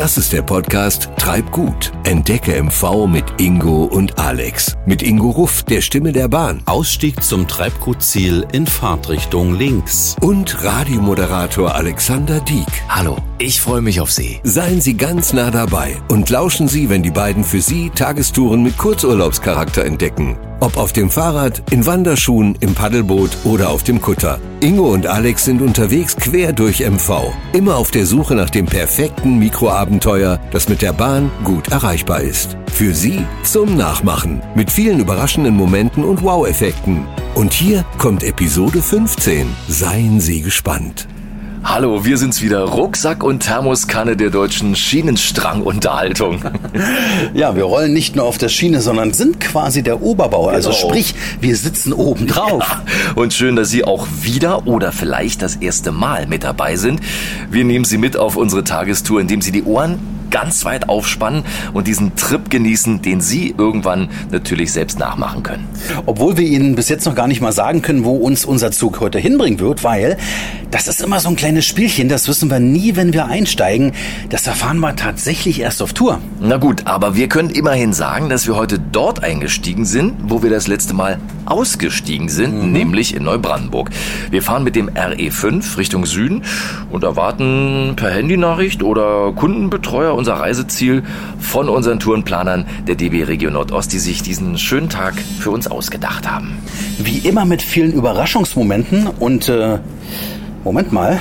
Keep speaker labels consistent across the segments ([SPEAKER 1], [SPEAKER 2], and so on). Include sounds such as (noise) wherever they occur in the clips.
[SPEAKER 1] Das ist der Podcast Treib gut. Entdecke MV mit Ingo und Alex. Mit Ingo Ruff, der Stimme der Bahn.
[SPEAKER 2] Ausstieg zum Treibgutziel in Fahrtrichtung links.
[SPEAKER 1] Und Radiomoderator Alexander Dieck.
[SPEAKER 3] Hallo, ich freue mich auf Sie.
[SPEAKER 1] Seien Sie ganz nah dabei und lauschen Sie, wenn die beiden für Sie Tagestouren mit Kurzurlaubscharakter entdecken. Ob auf dem Fahrrad, in Wanderschuhen, im Paddelboot oder auf dem Kutter. Ingo und Alex sind unterwegs quer durch MV. Immer auf der Suche nach dem perfekten Mikroabenteuer, das mit der Bahn gut erreichbar ist. Für Sie zum Nachmachen. Mit vielen überraschenden Momenten und Wow-Effekten. Und hier kommt Episode 15. Seien Sie gespannt.
[SPEAKER 3] Hallo, wir sind's wieder. Rucksack und Thermoskanne der deutschen Schienenstrangunterhaltung. (laughs)
[SPEAKER 4] Ja, wir rollen nicht nur auf der Schiene, sondern sind quasi der Oberbau. Also
[SPEAKER 3] Genau.
[SPEAKER 4] sprich, wir sitzen oben drauf. (laughs)
[SPEAKER 3] Ja, und schön, dass Sie auch wieder oder vielleicht das erste Mal mit dabei sind. Wir nehmen Sie mit auf unsere Tagestour, indem Sie die Ohren ganz weit aufspannen und diesen Trip genießen, den Sie irgendwann natürlich selbst nachmachen können.
[SPEAKER 4] Obwohl wir Ihnen bis jetzt noch gar nicht mal sagen können, wo uns unser Zug heute hinbringen wird, weil das ist immer so ein kleines Spielchen, das wissen wir nie, wenn wir einsteigen. Das erfahren wir tatsächlich erst auf Tour.
[SPEAKER 3] Na gut, aber wir können immerhin sagen, dass wir heute dort eingestiegen sind, wo wir das letzte Mal ausgestiegen sind, nämlich in Neubrandenburg. Wir fahren mit dem RE5 Richtung Süden und erwarten per Handynachricht oder Kundenbetreuer unser Reiseziel von unseren Tourenplanern der DB Region Nordost, die sich diesen schönen Tag für uns ausgedacht haben.
[SPEAKER 4] Wie immer mit vielen Überraschungsmomenten und äh, Moment mal,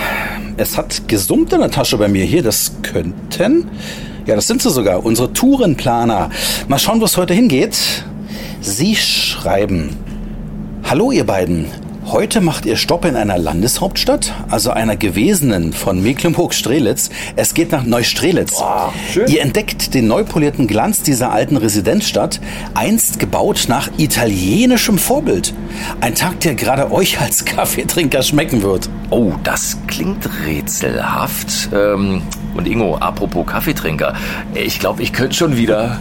[SPEAKER 4] es hat gesummt in der Tasche bei mir hier. Das könnten, ja, das sind sie sogar, unsere Tourenplaner. Mal schauen, wo es heute hingeht. Sie schreiben: Hallo, ihr beiden. Heute macht ihr Stopp in einer Landeshauptstadt, also einer gewesenen von Mecklenburg-Strelitz. Es geht nach Neustrelitz. Ihr entdeckt den neu polierten Glanz dieser alten Residenzstadt, einst gebaut nach italienischem Vorbild. Ein Tag, der gerade euch als Kaffeetrinker schmecken wird.
[SPEAKER 3] Oh, das klingt rätselhaft. Ähm, und Ingo, apropos Kaffeetrinker, ich glaube, ich könnte schon wieder.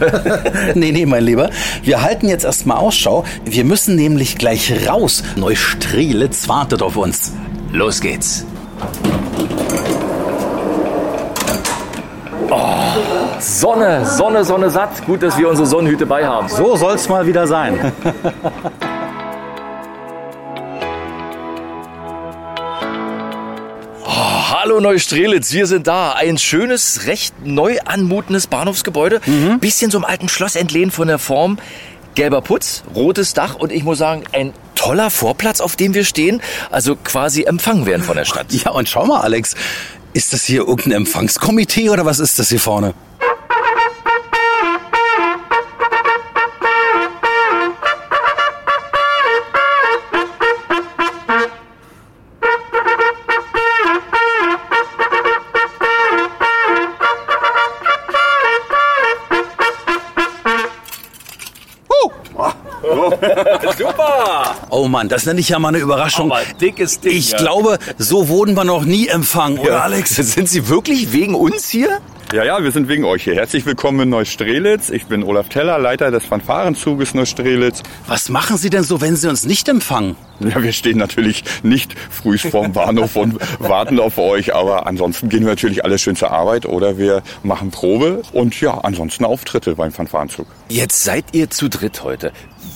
[SPEAKER 3] (laughs)
[SPEAKER 4] nee, nee, mein Lieber. Wir halten jetzt erstmal Ausschau. Wir müssen nämlich gleich raus. Neustrelitz wartet auf uns.
[SPEAKER 3] Los geht's. Oh, Sonne, Sonne, Sonne satt. Gut, dass wir unsere Sonnenhüte bei haben.
[SPEAKER 4] So soll's mal wieder sein. (laughs)
[SPEAKER 3] Hallo Neustrelitz, wir sind da. Ein schönes, recht neu anmutendes Bahnhofsgebäude. Bisschen so im alten Schloss entlehnt von der Form. Gelber Putz, rotes Dach und ich muss sagen, ein toller Vorplatz, auf dem wir stehen. Also quasi empfangen werden von der Stadt.
[SPEAKER 4] Ja, und schau mal, Alex. Ist das hier irgendein Empfangskomitee oder was ist das hier vorne? Oh Mann, das nenne ich ja mal eine Überraschung.
[SPEAKER 3] Aber dickes Ding,
[SPEAKER 4] Ich
[SPEAKER 3] ja.
[SPEAKER 4] glaube, so wurden wir noch nie empfangen, oder Alex?
[SPEAKER 3] Sind Sie wirklich wegen uns hier?
[SPEAKER 5] Ja, ja, wir sind wegen euch hier. Herzlich willkommen in Neustrelitz. Ich bin Olaf Teller, Leiter des Fanfarenzuges Neustrelitz.
[SPEAKER 4] Was machen Sie denn so, wenn Sie uns nicht empfangen?
[SPEAKER 5] Ja, wir stehen natürlich nicht früh vorm Bahnhof und warten auf euch, aber ansonsten gehen wir natürlich alle schön zur Arbeit oder wir machen Probe und ja, ansonsten Auftritte beim Fanfarenzug.
[SPEAKER 3] Jetzt seid ihr zu dritt heute.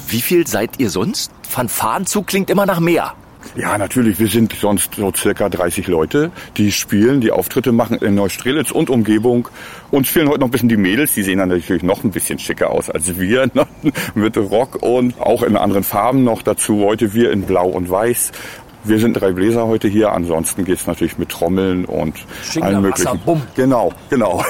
[SPEAKER 3] Wie viel seid ihr sonst? Fanfarenzug klingt immer nach mehr.
[SPEAKER 5] Ja, natürlich, wir sind sonst so circa 30 Leute, die spielen, die Auftritte machen in Neustrelitz und Umgebung. Uns fehlen heute noch ein bisschen die Mädels, die sehen dann natürlich noch ein bisschen schicker aus als wir, ne? (laughs) mit Rock und auch in anderen Farben noch dazu. Heute wir in Blau und Weiß. Wir sind drei Bläser heute hier, ansonsten geht's natürlich mit Trommeln und
[SPEAKER 3] Schinger,
[SPEAKER 5] allen
[SPEAKER 3] Wasser,
[SPEAKER 5] möglichen.
[SPEAKER 3] Bumm.
[SPEAKER 5] Genau, genau.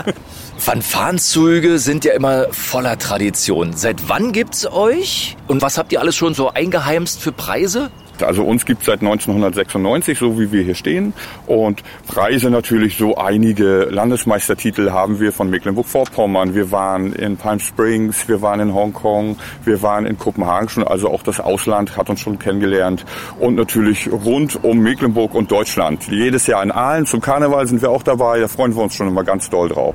[SPEAKER 5] (laughs)
[SPEAKER 3] Fanfarenzüge sind ja immer voller Tradition. Seit wann gibt's euch? Und was habt ihr alles schon so eingeheimst für Preise?
[SPEAKER 5] Also uns gibt es seit 1996, so wie wir hier stehen. Und Preise natürlich, so einige Landesmeistertitel haben wir von Mecklenburg-Vorpommern. Wir waren in Palm Springs, wir waren in Hongkong, wir waren in Kopenhagen schon. Also auch das Ausland hat uns schon kennengelernt. Und natürlich rund um Mecklenburg und Deutschland. Jedes Jahr in Aalen zum Karneval sind wir auch dabei. Da freuen wir uns schon immer ganz doll drauf.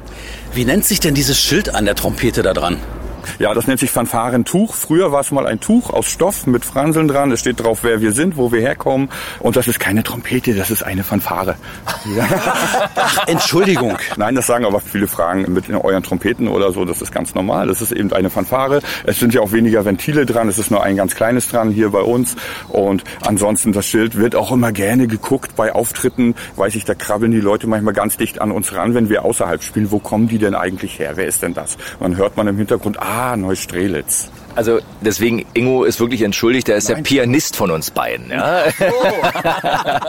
[SPEAKER 4] Wie nennt sich denn dieses Schild an der Trompete da dran?
[SPEAKER 5] Ja, das nennt sich Fanfarentuch. Früher war es mal ein Tuch aus Stoff mit Franseln dran. Es steht drauf, wer wir sind, wo wir herkommen. Und das ist keine Trompete, das ist eine Fanfare.
[SPEAKER 4] Ach, Entschuldigung.
[SPEAKER 5] Nein, das sagen aber viele Fragen mit euren Trompeten oder so. Das ist ganz normal. Das ist eben eine Fanfare. Es sind ja auch weniger Ventile dran. Es ist nur ein ganz kleines dran hier bei uns. Und ansonsten das Schild wird auch immer gerne geguckt bei Auftritten. Weiß ich, da krabbeln die Leute manchmal ganz dicht an uns ran, wenn wir außerhalb spielen. Wo kommen die denn eigentlich her? Wer ist denn das? Und dann hört man im Hintergrund, ah, Neustrelitz.
[SPEAKER 3] Also deswegen, Ingo ist wirklich entschuldigt, er ist der Pianist von uns beiden. Ja? (laughs)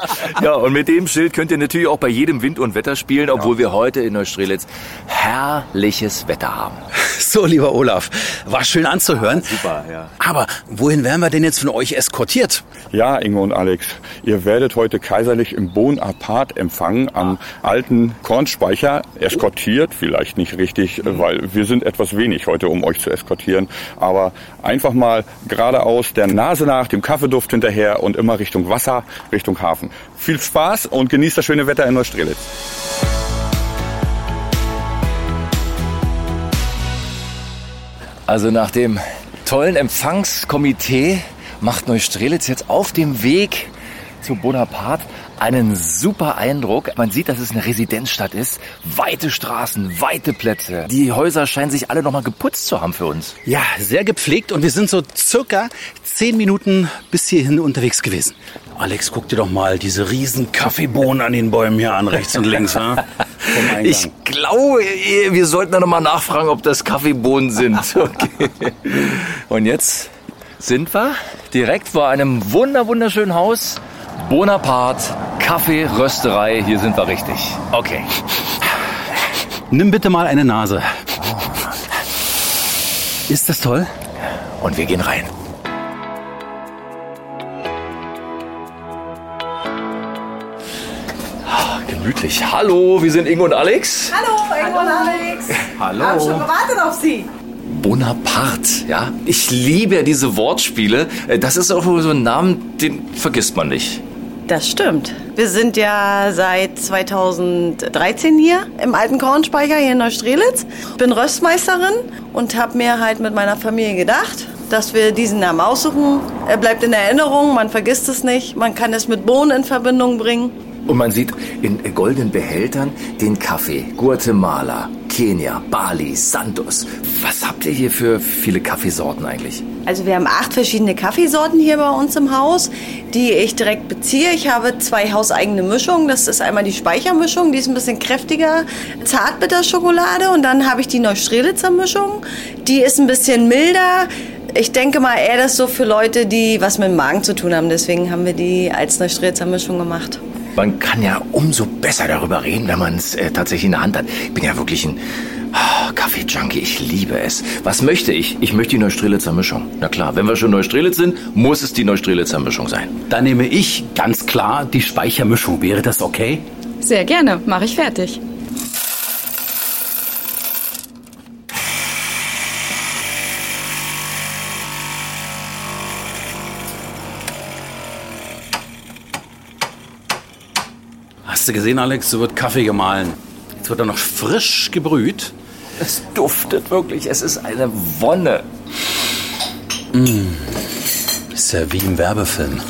[SPEAKER 3] ja, und mit dem Schild könnt ihr natürlich auch bei jedem Wind und Wetter spielen, obwohl wir heute in Neustrelitz herrliches Wetter haben. (laughs)
[SPEAKER 4] So, lieber Olaf, war schön anzuhören.
[SPEAKER 3] Super, ja.
[SPEAKER 4] Aber wohin werden wir denn jetzt von euch eskortiert?
[SPEAKER 5] Ja, Ingo und Alex, ihr werdet heute kaiserlich im Bonaparte empfangen am alten Kornspeicher. Eskortiert, vielleicht nicht richtig, weil wir sind etwas wenig heute, um euch zu eskortieren. Aber einfach mal geradeaus, der Nase nach, dem Kaffeeduft hinterher und immer Richtung Wasser, Richtung Hafen. Viel Spaß und genießt das schöne Wetter in Neustrelitz.
[SPEAKER 3] Also nach dem tollen Empfangskomitee macht Neustrelitz jetzt auf dem Weg zu Bonaparte einen super Eindruck. Man sieht, dass es eine Residenzstadt ist. Weite Straßen, weite Plätze. Die Häuser scheinen sich alle nochmal geputzt zu haben für uns.
[SPEAKER 4] Ja, sehr gepflegt und wir sind so circa zehn Minuten bis hierhin unterwegs gewesen. Alex, guck dir doch mal diese riesen Kaffeebohnen an den Bäumen hier an, rechts und links. (laughs) Eingang.
[SPEAKER 3] Ich glaube, wir sollten da nochmal nachfragen, ob das Kaffeebohnen sind. Okay. (laughs) Und jetzt sind wir direkt vor einem wunder wunderschönen Haus. Bonaparte, Kaffee, Rösterei. Hier sind wir richtig. Okay.
[SPEAKER 4] Nimm bitte mal eine Nase. Ist das toll?
[SPEAKER 3] Und wir gehen rein. Ah, Gemütlich. Hallo, wir sind Ingo und Alex.
[SPEAKER 6] Hallo, Ingo und Alex.
[SPEAKER 3] Hallo.
[SPEAKER 6] Wir haben schon gewartet auf Sie.
[SPEAKER 3] Bonaparte, ja. Ich liebe ja diese Wortspiele. Äh, Das ist auch so ein Namen, den vergisst man nicht.
[SPEAKER 6] Das stimmt. Wir sind ja seit 2013 hier im alten Kornspeicher hier in Neustrelitz. Bin Röstmeisterin und habe mir halt mit meiner Familie gedacht, dass wir diesen Namen aussuchen. Er bleibt in Erinnerung, man vergisst es nicht. Man kann es mit Bohnen in Verbindung bringen.
[SPEAKER 3] Und man sieht in goldenen Behältern den Kaffee. Guatemala, Kenia, Bali, Santos. Was habt ihr hier für viele Kaffeesorten eigentlich?
[SPEAKER 6] Also wir haben acht verschiedene Kaffeesorten hier bei uns im Haus, die ich direkt beziehe. Ich habe zwei hauseigene Mischungen. Das ist einmal die Speichermischung, die ist ein bisschen kräftiger, Zartbitterschokolade. Und dann habe ich die Neustrelitzer Mischung, die ist ein bisschen milder. Ich denke mal eher das so für Leute, die was mit dem Magen zu tun haben. Deswegen haben wir die als Neustrelitzer Mischung gemacht.
[SPEAKER 3] Man kann ja umso besser darüber reden, wenn man es äh, tatsächlich in der Hand hat. Ich bin ja wirklich ein ah, Kaffee-Junkie. Ich liebe es. Was möchte ich? Ich möchte die Neustrelitzer Mischung. Na klar, wenn wir schon Neustrelitz sind, muss es die Neustrelitzer Mischung sein.
[SPEAKER 4] Dann nehme ich ganz klar die Speichermischung. Wäre das okay?
[SPEAKER 7] Sehr gerne, mache ich fertig.
[SPEAKER 4] Du gesehen, Alex? So wird Kaffee gemahlen. Jetzt wird er noch frisch gebrüht.
[SPEAKER 3] Es duftet wirklich. Es ist eine Wonne.
[SPEAKER 4] Ist ja wie im Werbefilm.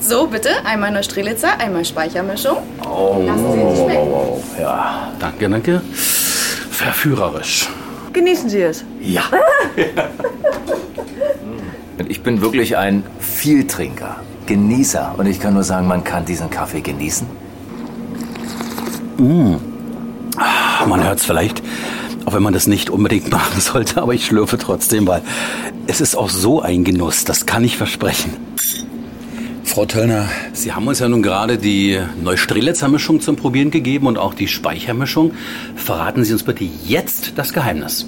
[SPEAKER 7] So, bitte, einmal Neustrelitzer, einmal Speichermischung.
[SPEAKER 3] Oh,
[SPEAKER 7] Lassen Sie es schmecken.
[SPEAKER 3] wow, ja.
[SPEAKER 4] Danke, danke. Verführerisch.
[SPEAKER 6] Genießen Sie es.
[SPEAKER 3] Ja. (laughs) ich bin wirklich ein Vieltrinker, Genießer. Und ich kann nur sagen, man kann diesen Kaffee genießen.
[SPEAKER 4] Man hört es vielleicht, auch wenn man das nicht unbedingt (laughs) machen sollte, aber ich schlürfe trotzdem, weil es ist auch so ein Genuss, das kann ich versprechen. Frau Töllner, Sie haben uns ja nun gerade die Neustrelitzer Mischung zum Probieren gegeben und auch die Speichermischung. Verraten Sie uns bitte jetzt das Geheimnis.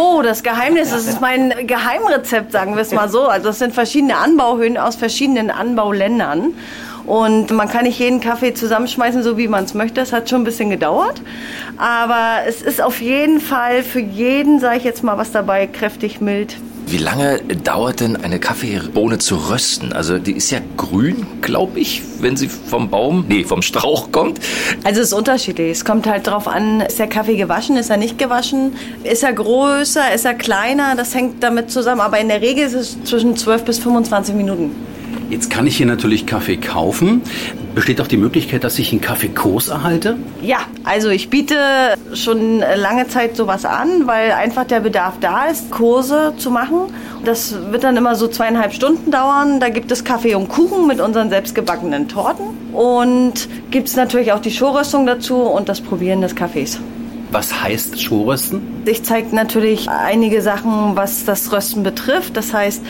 [SPEAKER 6] Oh, das Geheimnis, das ist mein Geheimrezept, sagen wir es mal so. Also es sind verschiedene Anbauhöhen aus verschiedenen Anbauländern. Und man kann nicht jeden Kaffee zusammenschmeißen, so wie man es möchte. Das hat schon ein bisschen gedauert. Aber es ist auf jeden Fall für jeden, sage ich jetzt mal, was dabei, kräftig, mild.
[SPEAKER 3] Wie lange dauert denn eine Kaffeebohne zu rösten? Also die ist ja grün, glaube ich, wenn sie vom Baum, nee, vom Strauch kommt.
[SPEAKER 6] Also es ist unterschiedlich. Es kommt halt drauf an, ist der Kaffee gewaschen, ist er nicht gewaschen, ist er größer, ist er kleiner, das hängt damit zusammen. Aber in der Regel ist es zwischen 12 bis 25 Minuten.
[SPEAKER 4] Jetzt kann ich hier natürlich Kaffee kaufen. Besteht auch die Möglichkeit, dass ich einen Kaffeekurs erhalte?
[SPEAKER 6] Ja, also ich biete schon lange Zeit sowas an, weil einfach der Bedarf da ist, Kurse zu machen. Das wird dann immer so zweieinhalb Stunden dauern. Da gibt es Kaffee und Kuchen mit unseren selbstgebackenen Torten. Und gibt es natürlich auch die Showröstung dazu und das Probieren des Kaffees.
[SPEAKER 4] Was heißt Showrösten?
[SPEAKER 6] Ich zeige natürlich einige Sachen, was das Rösten betrifft. Das heißt,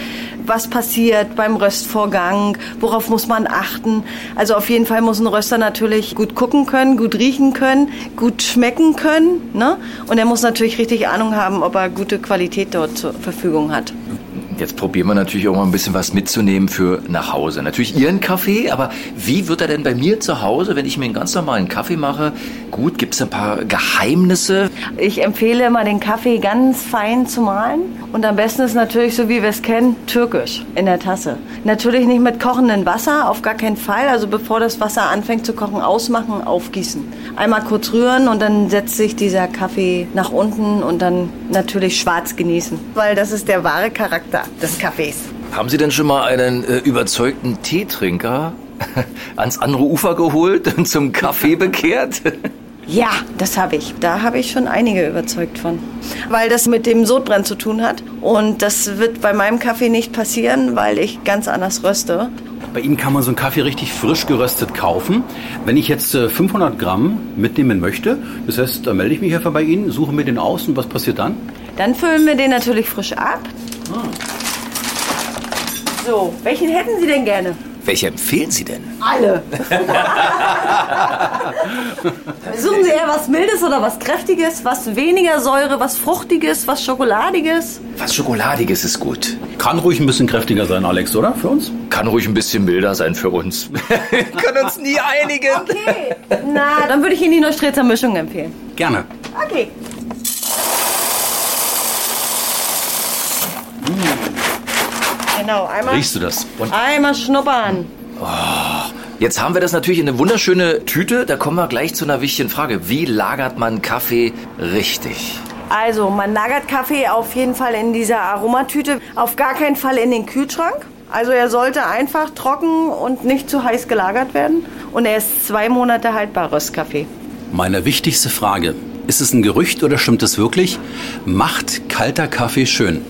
[SPEAKER 6] was passiert beim Röstvorgang, worauf muss man achten. Also auf jeden Fall muss ein Röster natürlich gut gucken können, gut riechen können, gut schmecken können. Ne? Und er muss natürlich richtig Ahnung haben, ob er gute Qualität dort zur Verfügung hat.
[SPEAKER 3] Jetzt probieren wir natürlich auch mal ein bisschen was mitzunehmen für nach Hause. Natürlich Ihren Kaffee, aber wie wird er denn bei mir zu Hause, wenn ich mir einen ganz normalen Kaffee mache? Gut, gibt es ein paar Geheimnisse?
[SPEAKER 6] Ich empfehle immer, den Kaffee ganz fein zu mahlen. Und am besten ist natürlich, so wie wir es kennen, türkisch in der Tasse. Natürlich nicht mit kochendem Wasser, auf gar keinen Fall. Also bevor das Wasser anfängt zu kochen, ausmachen, aufgießen. Einmal kurz rühren und dann setzt sich dieser Kaffee nach unten und dann natürlich schwarz genießen. Weil das ist der wahre Charakter des Kaffees.
[SPEAKER 3] Haben Sie denn schon mal einen äh, überzeugten Teetrinker (laughs) ans andere Ufer geholt und zum Kaffee bekehrt? (laughs)
[SPEAKER 6] Ja, das habe ich. Da habe ich schon einige überzeugt von. Weil das mit dem Sodbrennen zu tun hat. Und das wird bei meinem Kaffee nicht passieren, weil ich ganz anders röste.
[SPEAKER 4] Bei Ihnen kann man so einen Kaffee richtig frisch geröstet kaufen. Wenn ich jetzt 500 äh, Gramm mitnehmen möchte, das heißt, da melde ich mich einfach bei Ihnen, suche mir den aus und was passiert dann?
[SPEAKER 6] Dann füllen wir den natürlich frisch ab. So, welchen hätten Sie denn gerne?
[SPEAKER 3] Welche empfehlen Sie denn?
[SPEAKER 6] Alle. (laughs) Suchen Sie eher was Mildes oder was Kräftiges, was weniger Säure, was Fruchtiges, was Schokoladiges?
[SPEAKER 3] Was Schokoladiges ist gut.
[SPEAKER 4] Kann ruhig ein bisschen kräftiger sein, Alex, oder? Für uns?
[SPEAKER 3] Kann ruhig ein bisschen milder sein für uns. (laughs) Wir können uns nie einigen.
[SPEAKER 6] Okay. Na, dann würde ich Ihnen die Neustrezer Mischung empfehlen.
[SPEAKER 4] Gerne.
[SPEAKER 6] Okay. Genau, einmal.
[SPEAKER 4] Riechst du das?
[SPEAKER 6] Und einmal schnuppern.
[SPEAKER 3] Oh, jetzt haben wir das natürlich in eine wunderschöne Tüte. Da kommen wir gleich zu einer wichtigen Frage. Wie lagert man Kaffee richtig?
[SPEAKER 6] Also, man lagert Kaffee auf jeden Fall in dieser Aromatüte. Auf gar keinen Fall in den Kühlschrank. Also er sollte einfach trocken und nicht zu heiß gelagert werden. Und er ist zwei Monate haltbar, Röstkaffee.
[SPEAKER 4] Meine wichtigste Frage. Ist es ein Gerücht oder stimmt es wirklich? Macht kalter Kaffee schön?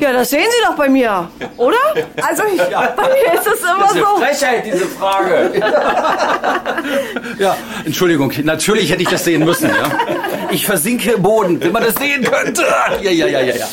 [SPEAKER 6] Ja, das sehen Sie doch bei mir, oder? Also ich, ja. bei mir ist es immer
[SPEAKER 3] das ist
[SPEAKER 6] so.
[SPEAKER 3] Frechheit, diese Frage.
[SPEAKER 4] ja, Entschuldigung, natürlich hätte ich das sehen müssen. Ja. Ich versinke im Boden, wenn man das sehen könnte. Ja, ja, ja, ja, ja.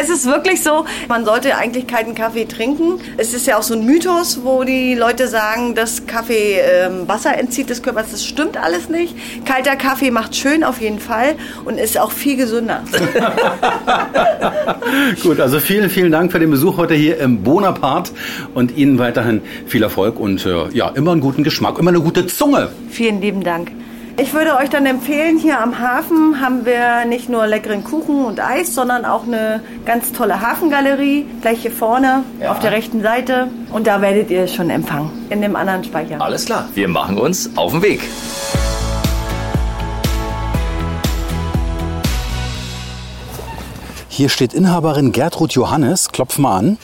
[SPEAKER 6] Es ist wirklich so, man sollte eigentlich kalten Kaffee trinken. Es ist ja auch so ein Mythos, wo die Leute sagen, dass Kaffee ähm, Wasser entzieht des Körpers. Das stimmt alles nicht. Kalter Kaffee macht schön auf jeden Fall und ist auch viel gesünder. (laughs)
[SPEAKER 4] Gut, also vielen, vielen Dank für den Besuch heute hier im Bonaparte und Ihnen weiterhin viel Erfolg und äh, ja, immer einen guten Geschmack, immer eine gute Zunge.
[SPEAKER 6] Vielen lieben Dank. Ich würde euch dann empfehlen, hier am Hafen haben wir nicht nur leckeren Kuchen und Eis, sondern auch eine ganz tolle Hafengalerie, gleich hier vorne ja. auf der rechten Seite. Und da werdet ihr schon empfangen, in dem anderen Speicher.
[SPEAKER 3] Alles klar, wir machen uns auf den Weg.
[SPEAKER 4] Hier steht Inhaberin Gertrud Johannes. Klopf mal an.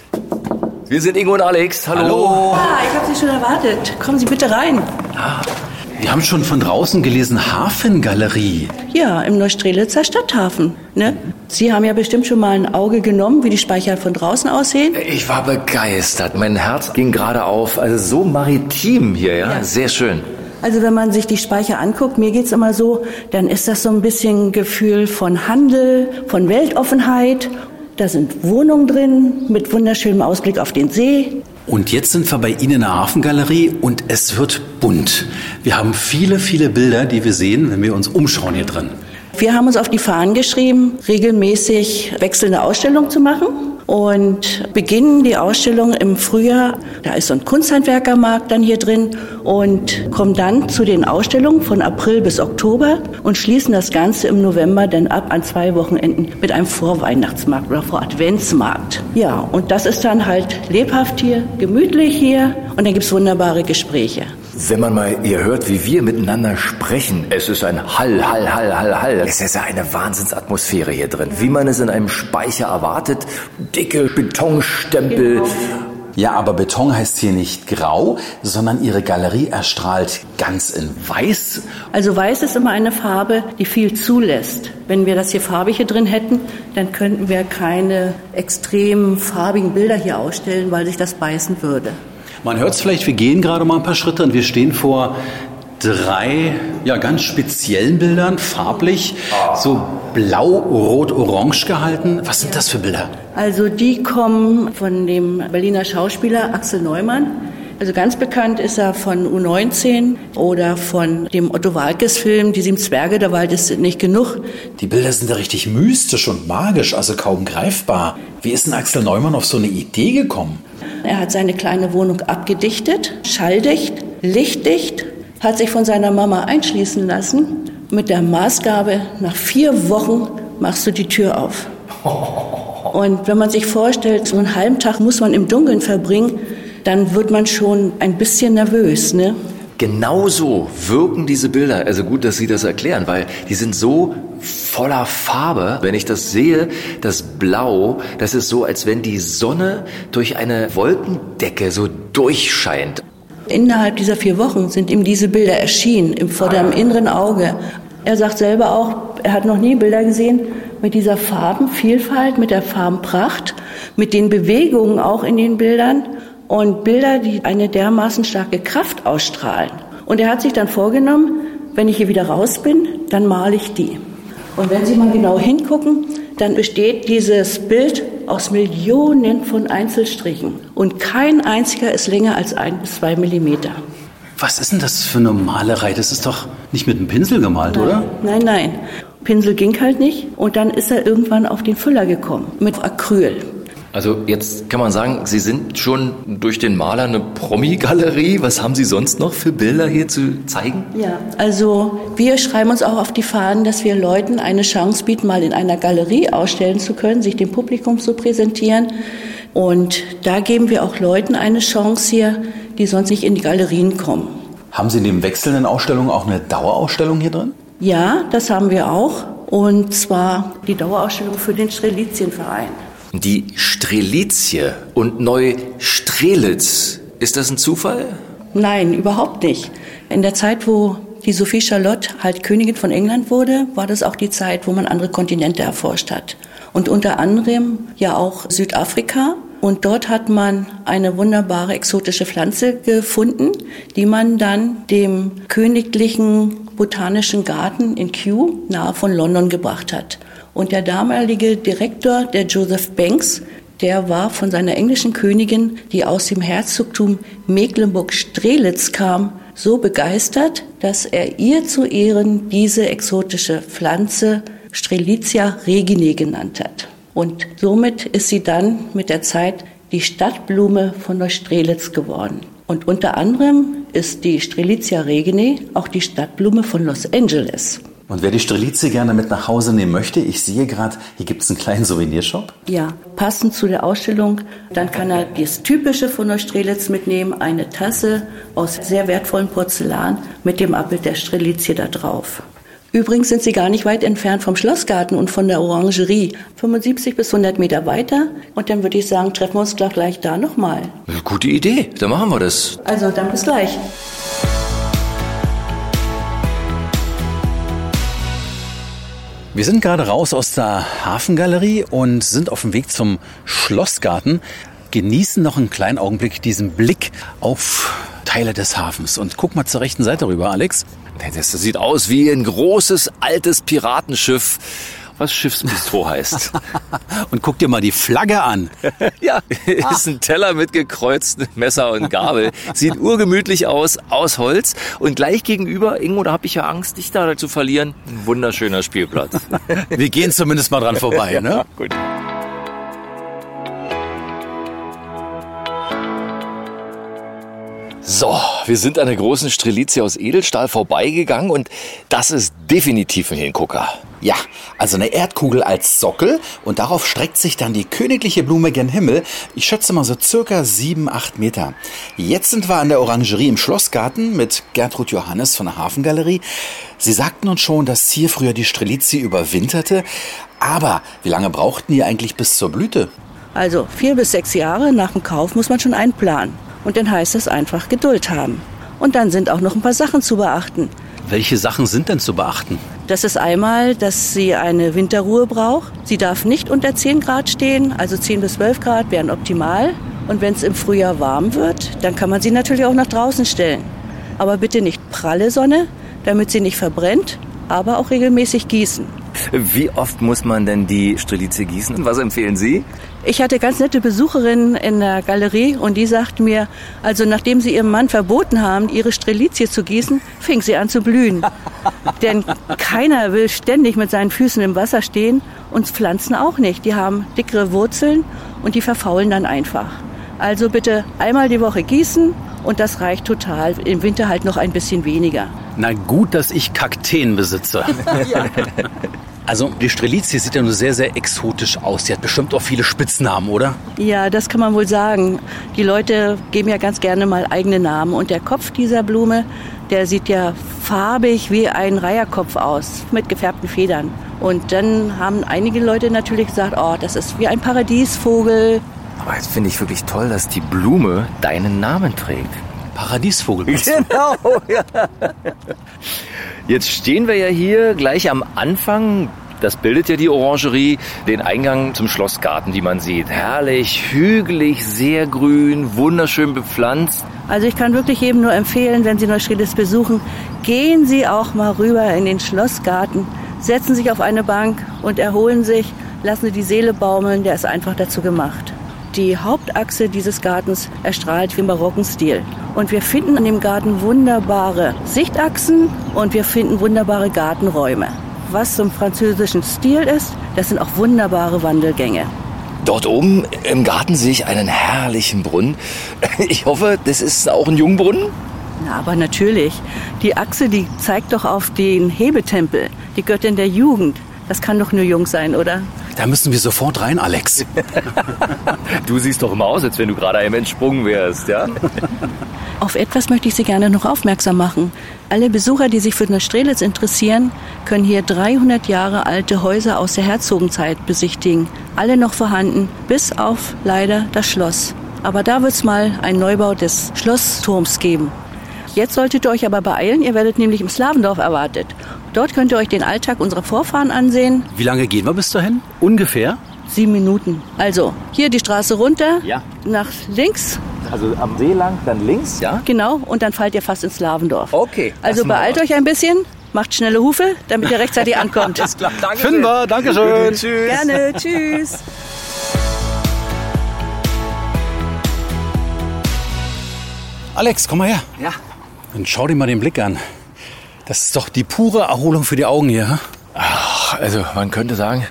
[SPEAKER 3] Wir sind Ingo und Alex. Hallo.
[SPEAKER 6] Hallo. Ah, ich habe Sie schon erwartet. Kommen Sie bitte rein.
[SPEAKER 4] Ah, wir haben schon von draußen gelesen, Hafengalerie.
[SPEAKER 8] Ja, im Neustrelitzer Stadthafen. Ne? Sie haben ja bestimmt schon mal ein Auge genommen, wie die Speicher von draußen aussehen.
[SPEAKER 3] Ich war begeistert. Mein Herz ging gerade auf. Also so maritim hier, ja? ja. Sehr schön.
[SPEAKER 8] Also wenn man sich die Speicher anguckt, mir geht's immer so, dann ist das so ein bisschen Gefühl von Handel, von Weltoffenheit. Da sind Wohnungen drin mit wunderschönem Ausblick auf den See.
[SPEAKER 4] Und jetzt sind wir bei Ihnen in der Hafengalerie und es wird bunt. Wir haben viele, viele Bilder, die wir sehen, wenn wir uns umschauen hier drin.
[SPEAKER 8] Wir haben uns auf die Fahnen geschrieben, regelmäßig wechselnde Ausstellungen zu machen. Und beginnen die Ausstellung im Frühjahr. Da ist so ein Kunsthandwerkermarkt dann hier drin und kommen dann zu den Ausstellungen von April bis Oktober und schließen das Ganze im November dann ab an zwei Wochenenden mit einem Vorweihnachtsmarkt oder Voradventsmarkt. Ja, und das ist dann halt lebhaft hier, gemütlich hier und dann gibt's wunderbare Gespräche.
[SPEAKER 3] Wenn man mal ihr hört, wie wir miteinander sprechen, es ist ein Hall, Hall, Hall, Hall, Hall. Es ist ja eine Wahnsinnsatmosphäre hier drin. Wie man es in einem Speicher erwartet. Dicke Betonstempel.
[SPEAKER 8] Genau.
[SPEAKER 4] Ja, aber Beton heißt hier nicht grau, sondern Ihre Galerie erstrahlt ganz in weiß.
[SPEAKER 8] Also weiß ist immer eine Farbe, die viel zulässt. Wenn wir das hier farbig hier drin hätten, dann könnten wir keine extrem farbigen Bilder hier ausstellen, weil sich das beißen würde.
[SPEAKER 4] Man hört es vielleicht, wir gehen gerade mal ein paar Schritte und wir stehen vor drei ja, ganz speziellen Bildern, farblich, so blau, rot, orange gehalten. Was sind das für Bilder?
[SPEAKER 8] Also die kommen von dem Berliner Schauspieler Axel Neumann. Also ganz bekannt ist er von U19 oder von dem Otto Walkes Film Die sieben Zwerge, der Wald ist nicht genug.
[SPEAKER 4] Die Bilder sind ja richtig mystisch und magisch, also kaum greifbar. Wie ist denn Axel Neumann auf so eine Idee gekommen?
[SPEAKER 8] Er hat seine kleine Wohnung abgedichtet, schalldicht, lichtdicht, hat sich von seiner Mama einschließen lassen mit der Maßgabe, nach vier Wochen machst du die Tür auf. (laughs) Und wenn man sich vorstellt, so einen halben Tag muss man im Dunkeln verbringen, dann wird man schon ein bisschen nervös, ne?
[SPEAKER 3] Genauso wirken diese Bilder. Also gut, dass Sie das erklären, weil die sind so voller Farbe. Wenn ich das sehe, das Blau, das ist so, als wenn die Sonne durch eine Wolkendecke so durchscheint.
[SPEAKER 8] Innerhalb dieser vier Wochen sind ihm diese Bilder erschienen, vor dem inneren Auge. Er sagt selber auch, er hat noch nie Bilder gesehen mit dieser Farbenvielfalt, mit der Farbenpracht, mit den Bewegungen auch in den Bildern und Bilder, die eine dermaßen starke Kraft ausstrahlen. Und er hat sich dann vorgenommen, wenn ich hier wieder raus bin, dann male ich die. Und wenn Sie mal genau hingucken, dann besteht dieses Bild aus Millionen von Einzelstrichen. Und kein einziger ist länger als ein bis zwei Millimeter.
[SPEAKER 4] Was ist denn das für eine Malerei? Das ist doch nicht mit einem Pinsel gemalt,
[SPEAKER 8] nein,
[SPEAKER 4] oder?
[SPEAKER 8] Nein, nein. Pinsel ging halt nicht. Und dann ist er irgendwann auf den Füller gekommen mit Acryl.
[SPEAKER 3] Also jetzt kann man sagen, Sie sind schon durch den Maler eine Promi-Galerie. Was haben Sie sonst noch für Bilder hier zu zeigen?
[SPEAKER 8] Ja, also wir schreiben uns auch auf die Fahnen, dass wir Leuten eine Chance bieten, mal in einer Galerie ausstellen zu können, sich dem Publikum zu präsentieren. Und da geben wir auch Leuten eine Chance hier, die sonst nicht in die Galerien kommen.
[SPEAKER 4] Haben Sie in den wechselnden Ausstellungen auch eine Dauerausstellung hier drin?
[SPEAKER 8] Ja, das haben wir auch. Und zwar die Dauerausstellung für den Strelizienverein.
[SPEAKER 3] Die Strelizie und Neustrelitz. Ist das ein Zufall?
[SPEAKER 8] Nein, überhaupt nicht. In der Zeit, wo die Sophie Charlotte halt Königin von England wurde, war das auch die Zeit, wo man andere Kontinente erforscht hat. Und unter anderem ja auch Südafrika. Und dort hat man eine wunderbare exotische Pflanze gefunden, die man dann dem königlichen botanischen Garten in Kew nahe von London gebracht hat. Und der damalige Direktor, der Joseph Banks, der war von seiner englischen Königin, die aus dem Herzogtum Mecklenburg-Strelitz kam, so begeistert, dass er ihr zu Ehren diese exotische Pflanze Strelitzia regine genannt hat. Und somit ist sie dann mit der Zeit die Stadtblume von Neustrelitz geworden. Und unter anderem ist die Strelitzia regine auch die Stadtblume von Los Angeles.
[SPEAKER 4] Und wer die Strelizie gerne mit nach Hause nehmen möchte, ich sehe gerade, hier gibt es einen kleinen Souvenirshop.
[SPEAKER 8] Ja, passend zu der Ausstellung, dann kann er das Typische von Neustrelitz mitnehmen, eine Tasse aus sehr wertvollem Porzellan mit dem Abbild der Strelizie da drauf. Übrigens sind sie gar nicht weit entfernt vom Schlossgarten und von der Orangerie. 75 bis 100 Meter weiter. Und dann würde ich sagen, treffen wir uns doch gleich da nochmal.
[SPEAKER 3] Gute Idee, dann machen wir das.
[SPEAKER 8] Also, dann bis gleich.
[SPEAKER 4] Wir sind gerade raus aus der Hafengalerie und sind auf dem Weg zum Schlossgarten. Genießen noch einen kleinen Augenblick diesen Blick auf Teile des Hafens. Und guck mal zur rechten Seite rüber, Alex.
[SPEAKER 3] Das sieht aus wie ein großes, altes Piratenschiff, was Schiffsbistro (laughs) heißt.
[SPEAKER 4] und guck dir mal die Flagge an. (laughs)
[SPEAKER 3] ja, (laughs) ist ein Teller mit gekreuzten Messer und Gabel. Sieht urgemütlich aus, aus Holz. Und gleich gegenüber, Ingo, da habe ich ja Angst, dich da zu verlieren. Ein wunderschöner Spielplatz.
[SPEAKER 4] Wir gehen zumindest mal dran vorbei, ne?
[SPEAKER 3] Ja, gut. So, wir sind an der großen Strelizie aus Edelstahl vorbeigegangen und das ist definitiv ein Hingucker.
[SPEAKER 4] Ja, also eine Erdkugel als Sockel und darauf streckt sich dann die königliche Blume gen Himmel. Ich schätze mal so circa sieben, acht Meter. Jetzt sind wir an der Orangerie im Schlossgarten mit Gertrud Johannes von der Hafengalerie. Sie sagten uns schon, dass hier früher die Strelizie überwinterte. Aber wie lange brauchten die eigentlich bis zur Blüte?
[SPEAKER 8] Also vier bis sechs Jahre nach dem Kauf muss man schon einplanen. Und dann heißt es einfach Geduld haben. Und dann sind auch noch ein paar Sachen zu beachten.
[SPEAKER 4] Welche Sachen sind denn zu beachten?
[SPEAKER 8] Das ist einmal, dass sie eine Winterruhe braucht. Sie darf nicht unter 10 Grad stehen, also 10 bis 12 Grad wären optimal. Und wenn es im Frühjahr warm wird, dann kann man sie natürlich auch nach draußen stellen. Aber bitte nicht pralle Sonne, damit sie nicht verbrennt, aber auch regelmäßig gießen.
[SPEAKER 3] Wie oft muss man denn die Strelizie gießen? Was empfehlen Sie?
[SPEAKER 8] Ich hatte ganz nette Besucherinnen in der Galerie und die sagten mir, also nachdem sie ihrem Mann verboten haben, ihre Strelizie zu gießen, fing sie an zu blühen. (laughs) Denn keiner will ständig mit seinen Füßen im Wasser stehen und Pflanzen auch nicht. Die haben dickere Wurzeln und die verfaulen dann einfach. Also bitte einmal die Woche gießen und das reicht total. Im Winter halt noch ein bisschen weniger.
[SPEAKER 4] Na gut, dass ich Kakteen besitze. (laughs) (laughs) Also die Strelizie sieht ja nur sehr, sehr exotisch aus. Sie hat bestimmt auch viele Spitznamen, oder?
[SPEAKER 8] Ja, das kann man wohl sagen. Die Leute geben ja ganz gerne mal eigene Namen. Und der Kopf dieser Blume, der sieht ja farbig wie ein Reiherkopf aus, mit gefärbten Federn. Und dann haben einige Leute natürlich gesagt, oh, das ist wie ein Paradiesvogel.
[SPEAKER 3] Aber jetzt finde ich wirklich toll, dass die Blume deinen Namen trägt.
[SPEAKER 4] Paradiesvogel.
[SPEAKER 3] Genau, ja. Jetzt stehen wir ja hier gleich am Anfang. Das bildet ja die Orangerie, den Eingang zum Schlossgarten, die man sieht. Herrlich, hügelig, sehr grün, wunderschön bepflanzt.
[SPEAKER 8] Also ich kann wirklich jedem nur empfehlen, wenn Sie Neustrelitz besuchen, gehen Sie auch mal rüber in den Schlossgarten, setzen sich auf eine Bank und erholen sich, lassen Sie die Seele baumeln, der ist einfach dazu gemacht. Die Hauptachse dieses Gartens erstrahlt wie im barocken Stil. Und wir finden an dem Garten wunderbare Sichtachsen und wir finden wunderbare Gartenräume. Was zum französischen Stil ist, das sind auch wunderbare Wandelgänge.
[SPEAKER 3] Dort oben im Garten sehe ich einen herrlichen Brunnen. (laughs) Ich hoffe, das ist auch ein Jungbrunnen.
[SPEAKER 8] Na, aber natürlich. Die Achse, die zeigt doch auf den Hebetempel, die Göttin der Jugend. Das kann doch nur jung sein, oder?
[SPEAKER 4] Da müssen wir sofort rein, Alex. (laughs)
[SPEAKER 3] Du siehst doch immer aus, als wenn du gerade einem entsprungen wärst, ja? (laughs)
[SPEAKER 8] Auf etwas möchte ich Sie gerne noch aufmerksam machen. Alle Besucher, die sich für Neustrelitz interessieren, können hier 300 Jahre alte Häuser aus der Herzogenzeit besichtigen. Alle noch vorhanden, bis auf leider das Schloss. Aber da wird es mal einen Neubau des Schlossturms geben. Jetzt solltet ihr euch aber beeilen, ihr werdet nämlich im Slavendorf erwartet. Dort könnt ihr euch den Alltag unserer Vorfahren ansehen.
[SPEAKER 4] Wie lange gehen wir bis dahin? Ungefähr?
[SPEAKER 8] Sieben Minuten. Also, hier die Straße runter,
[SPEAKER 3] Ja.
[SPEAKER 8] nach links,
[SPEAKER 3] Also am See lang, dann links, ja?
[SPEAKER 8] genau, und dann fallt ihr fast ins Slavendorf.
[SPEAKER 3] Okay.
[SPEAKER 8] Also beeilt euch ein bisschen, macht schnelle Hufe, damit ihr rechtzeitig (laughs) ankommt.
[SPEAKER 3] Alles klar, danke.
[SPEAKER 4] Finden wir, Dankeschön.
[SPEAKER 3] Tschüss.
[SPEAKER 8] Gerne, tschüss.
[SPEAKER 4] Alex, komm mal her.
[SPEAKER 3] Ja.
[SPEAKER 4] Und schau dir mal den Blick an. Das ist doch die pure Erholung für die Augen hier.
[SPEAKER 3] Ach, also man könnte sagen,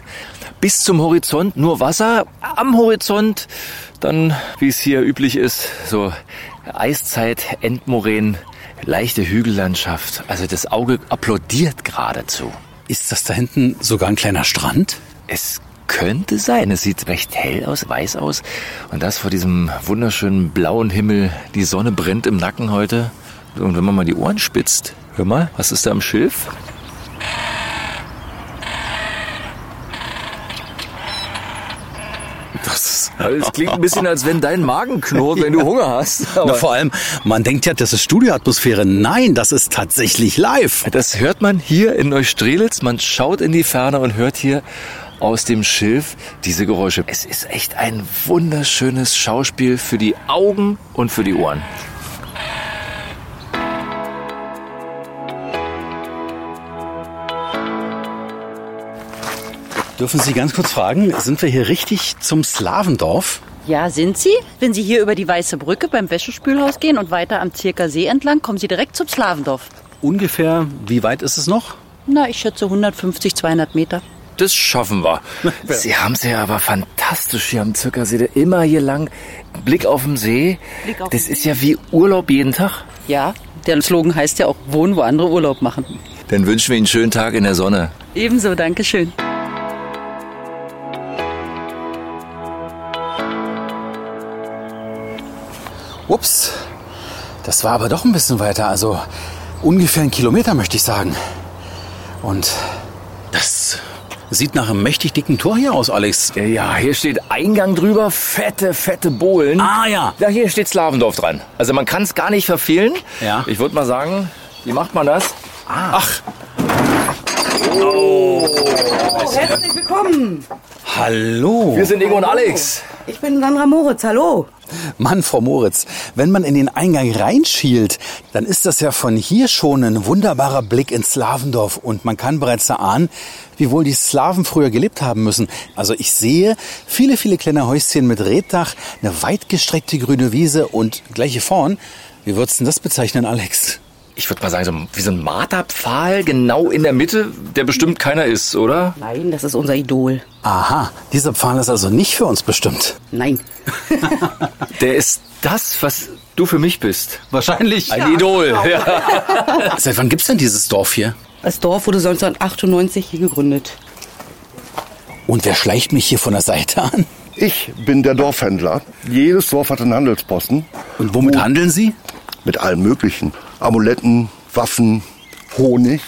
[SPEAKER 3] bis zum Horizont nur Wasser, am Horizont dann, wie es hier üblich ist, so Eiszeit, Endmoränen, leichte Hügellandschaft. Also das Auge applaudiert geradezu.
[SPEAKER 4] Ist das da hinten sogar ein kleiner Strand?
[SPEAKER 3] Es könnte sein, es sieht recht hell aus, weiß aus. Und das vor diesem wunderschönen blauen Himmel. Die Sonne brennt im Nacken heute. Und wenn man mal die Ohren spitzt, hör mal, was ist da am Schilf? Das, das klingt ein bisschen, als wenn dein Magen knurrt, wenn du Hunger hast.
[SPEAKER 4] Na,
[SPEAKER 3] Aber
[SPEAKER 4] vor allem, man denkt ja, das ist Studioatmosphäre. Nein, das ist tatsächlich live.
[SPEAKER 3] das hört man hier in Neustrelitz. Man schaut in die Ferne und hört hier aus dem Schilf diese Geräusche. Es ist echt ein wunderschönes Schauspiel für die Augen und für die Ohren.
[SPEAKER 4] Dürfen Sie ganz kurz fragen, sind wir hier richtig zum Slavendorf?
[SPEAKER 9] Ja, sind Sie? Wenn Sie hier über die Weiße Brücke beim Wäschespülhaus gehen und weiter am Zirker See entlang, kommen Sie direkt zum Slavendorf.
[SPEAKER 4] Ungefähr, wie weit ist es noch?
[SPEAKER 9] Na, ich schätze 150, 200 Meter.
[SPEAKER 3] das schaffen wir. (laughs) Sie haben es ja aber fantastisch hier am Zirkersee. Immer hier lang. Blick auf den See.
[SPEAKER 9] Blick auf
[SPEAKER 3] das
[SPEAKER 9] den
[SPEAKER 3] ist ja wie Urlaub jeden Tag.
[SPEAKER 9] Ja, der Slogan heißt ja auch Wohnen, wo andere Urlaub machen.
[SPEAKER 3] Dann wünschen wir Ihnen einen schönen Tag in der Sonne.
[SPEAKER 9] Ebenso, Dankeschön.
[SPEAKER 4] Ups, das war aber doch ein bisschen weiter. Also ungefähr einen Kilometer, möchte ich sagen. Und das sieht nach einem mächtig dicken Tor hier aus, Alex.
[SPEAKER 3] Ja, ja, hier steht Eingang drüber, fette, fette Bohlen.
[SPEAKER 4] Ah, ja.
[SPEAKER 3] Ja, hier steht Slavendorf dran. Also man kann es gar nicht verfehlen.
[SPEAKER 4] Ja.
[SPEAKER 3] Ich würde mal sagen, wie macht man das?
[SPEAKER 4] Ach,
[SPEAKER 10] Herzlich willkommen.
[SPEAKER 4] hallo.
[SPEAKER 3] Wir sind Ingo und Alex.
[SPEAKER 10] Ich bin Sandra Moritz. Hallo.
[SPEAKER 4] Mann, Frau Moritz, wenn man in den Eingang reinschielt, dann ist das ja von hier schon ein wunderbarer Blick ins Slavendorf und man kann bereits erahnen, wie wohl die Slawen früher gelebt haben müssen. Also ich sehe viele, viele kleine Häuschen mit Reddach, eine weitgestreckte grüne Wiese und gleich hier vorn, wie würdest du das bezeichnen, Alex?
[SPEAKER 3] Ich würde mal sagen, so wie so ein Marterpfahl genau in der Mitte, der bestimmt keiner ist, oder?
[SPEAKER 10] Nein, das ist unser Idol.
[SPEAKER 4] Aha, dieser Pfahl ist also nicht für uns bestimmt.
[SPEAKER 10] Nein. (laughs)
[SPEAKER 3] Der ist das, was du für mich bist.
[SPEAKER 4] Wahrscheinlich.
[SPEAKER 3] Ein Idol. Ja. (laughs)
[SPEAKER 4] Seit wann gibt's denn dieses Dorf hier?
[SPEAKER 10] Das Dorf wurde 1998 hier gegründet.
[SPEAKER 4] Und wer schleicht mich hier von der Seite an?
[SPEAKER 11] Ich bin der Dorfhändler. Jedes Dorf hat einen Handelsposten
[SPEAKER 4] Und womit handeln Sie?
[SPEAKER 11] mit allem Möglichen. Amuletten, Waffen, Honig,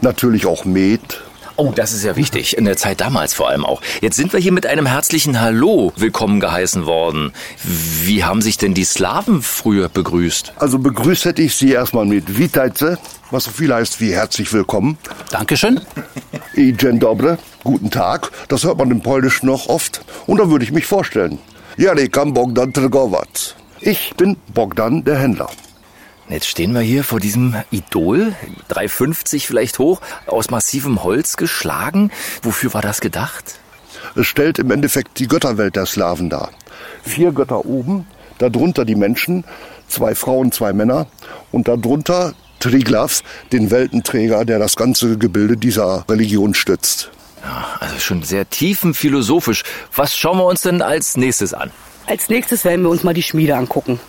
[SPEAKER 11] natürlich auch Met.
[SPEAKER 3] Oh, das ist ja wichtig. In der Zeit damals vor allem auch. Jetzt sind wir hier mit einem herzlichen Hallo willkommen geheißen worden. Wie haben sich denn die Slawen früher begrüßt?
[SPEAKER 11] Also begrüßt hätte ich Sie erstmal mit Witajce, was so viel heißt wie herzlich willkommen.
[SPEAKER 4] Dankeschön.
[SPEAKER 11] I dzień dobry, guten Tag. Das hört man im Polnischen noch oft. Und da würde ich mich vorstellen. Ja, ich kam Bogdan Trgovac. Ich bin Bogdan, der Händler.
[SPEAKER 3] Jetzt stehen wir hier vor diesem Idol, 3,50 vielleicht hoch, aus massivem Holz geschlagen. Wofür war das gedacht?
[SPEAKER 11] Es stellt im Endeffekt die Götterwelt der Slawen dar. Vier Götter oben, darunter die Menschen, zwei Frauen, zwei Männer und darunter Triglav, den Weltenträger, der das ganze Gebilde dieser Religion stützt.
[SPEAKER 3] Ja, also schon sehr tiefenphilosophisch. Was schauen wir uns denn als nächstes an?
[SPEAKER 10] Als nächstes werden wir uns mal die Schmiede angucken.